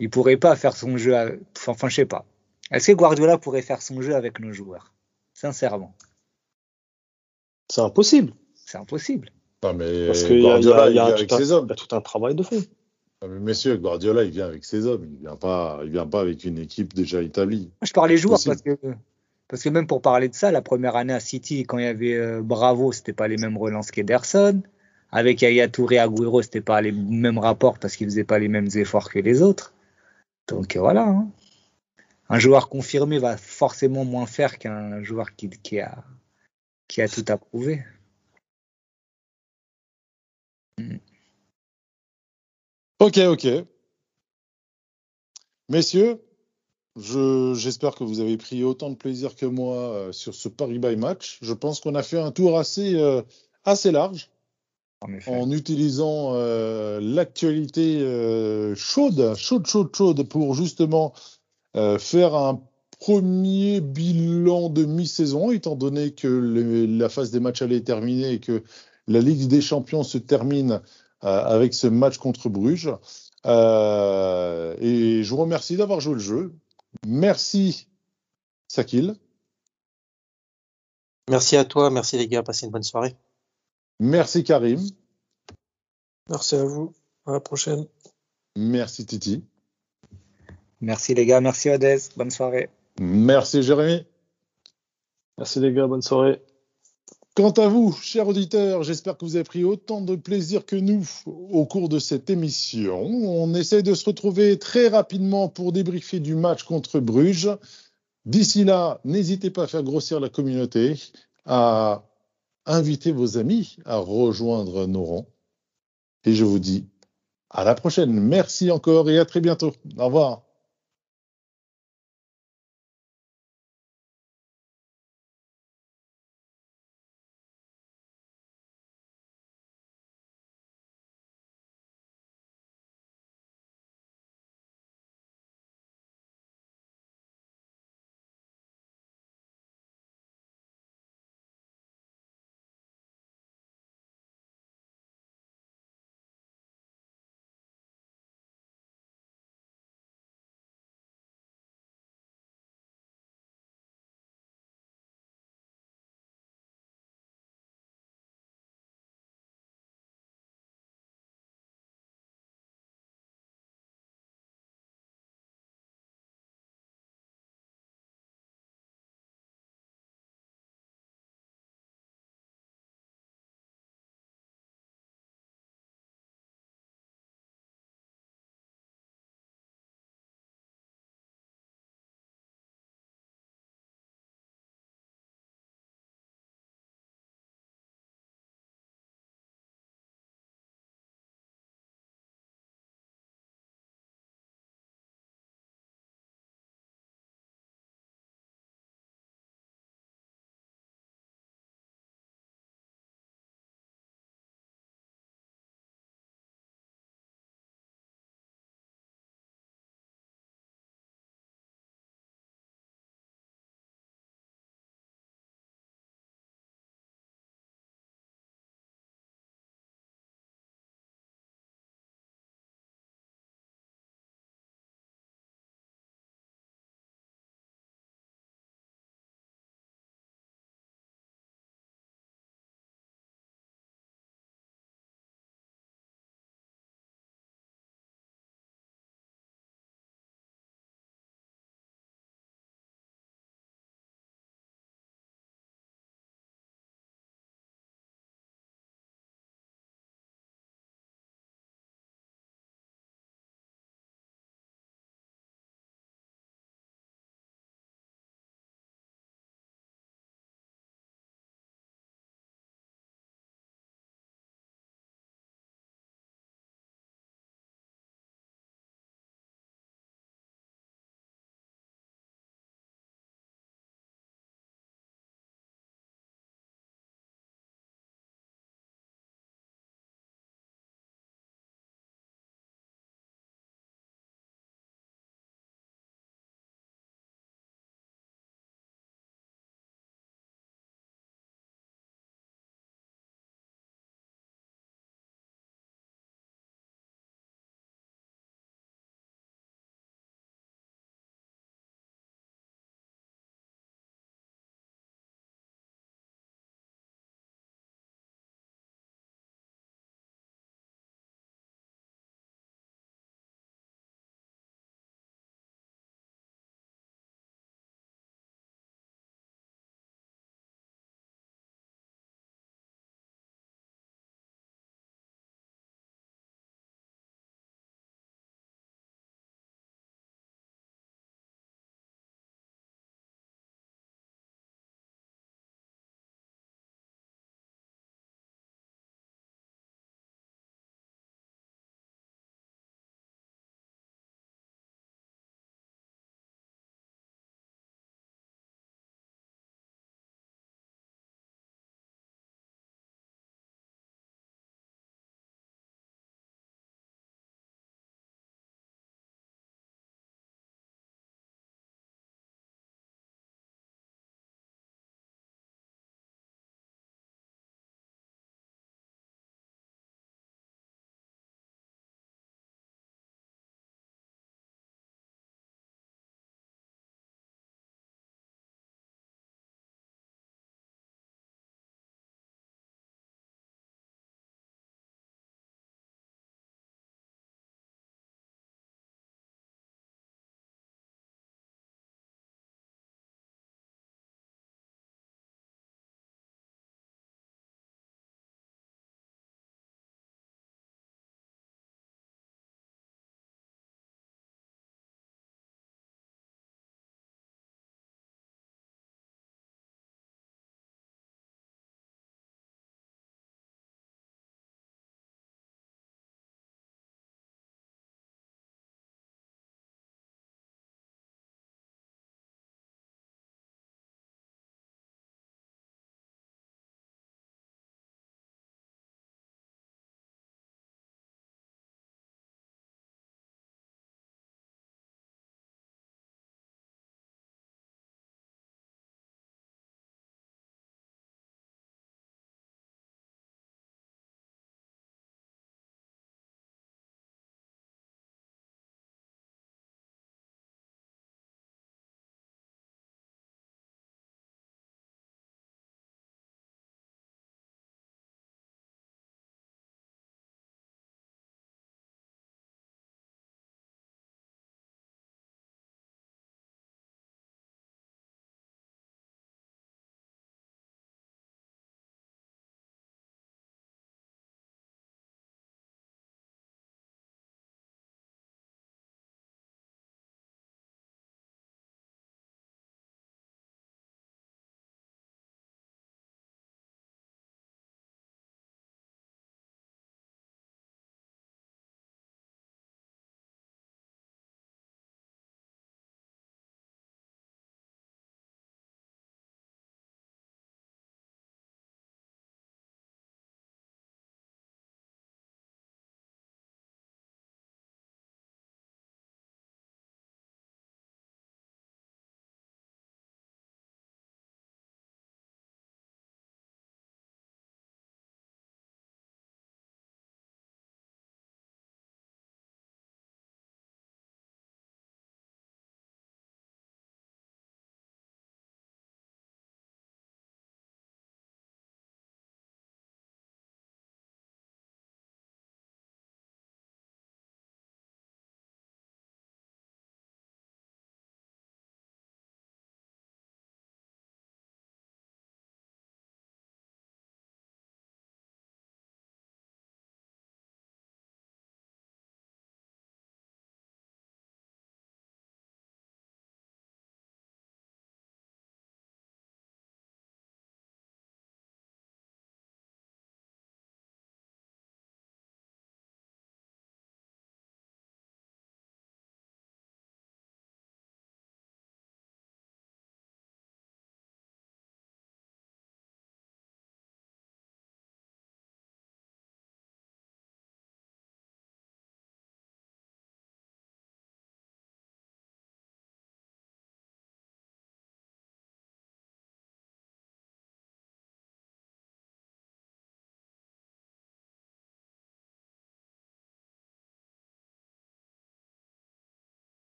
Il pourrait pas faire son jeu. à- Enfin, je sais pas. Est-ce que Guardiola pourrait faire son jeu avec nos joueurs? Sincèrement,
C'est impossible.
c'est impossible.
Ah, mais
Parce qu'il y a, il y
Guardiola,
a- y a
avec
tout un-
ses hommes.
il y a tout un travail de fond.
Ah, mais messieurs, Guardiola, il vient avec ses hommes. Il vient pas, il vient pas avec une équipe déjà établie.
Moi, je parlais joueurs
Possible.
parce que, parce que même pour parler de ça, la première année à City, quand il y avait euh, Bravo, c'était pas les mêmes relances qu'Ederson. Avec Yaya Touré, Agüero, c'était pas les mêmes rapports parce qu'ils faisaient pas les mêmes efforts que les autres. Donc euh, voilà. hein. Un joueur confirmé va forcément moins faire qu'un joueur qui, qui a, qui a tout approuvé.
Ok, ok. Messieurs, Je- J'espère que vous avez pris autant de plaisir que moi euh, sur ce Paris by Match. Je pense qu'on a fait un tour assez, euh, assez large
En
utilisant euh, l'actualité euh, chaude, chaude, chaude, chaude pour justement faire un premier bilan de mi-saison, étant donné que le- la phase des matchs allait terminer et que la Ligue des Champions se termine euh, avec ce match contre Bruges. Euh, et je vous remercie d'avoir joué le jeu. Merci Sakil.
Merci à toi, merci les gars, passez une bonne soirée.
Merci Karim.
Merci à vous. À la prochaine.
Merci Titi.
Merci les gars, merci Odez. Bonne soirée.
Merci Jérémy.
Merci les gars, bonne soirée.
Quant à vous, chers auditeurs, j'espère que vous avez pris autant de plaisir que nous au cours de cette émission. On essaie de se retrouver très rapidement pour débriefer du match contre Bruges. D'ici là, n'hésitez pas à faire grossir la communauté, à inviter vos amis à rejoindre nos rangs. Et je vous dis à la prochaine. Merci encore et à très bientôt. Au revoir.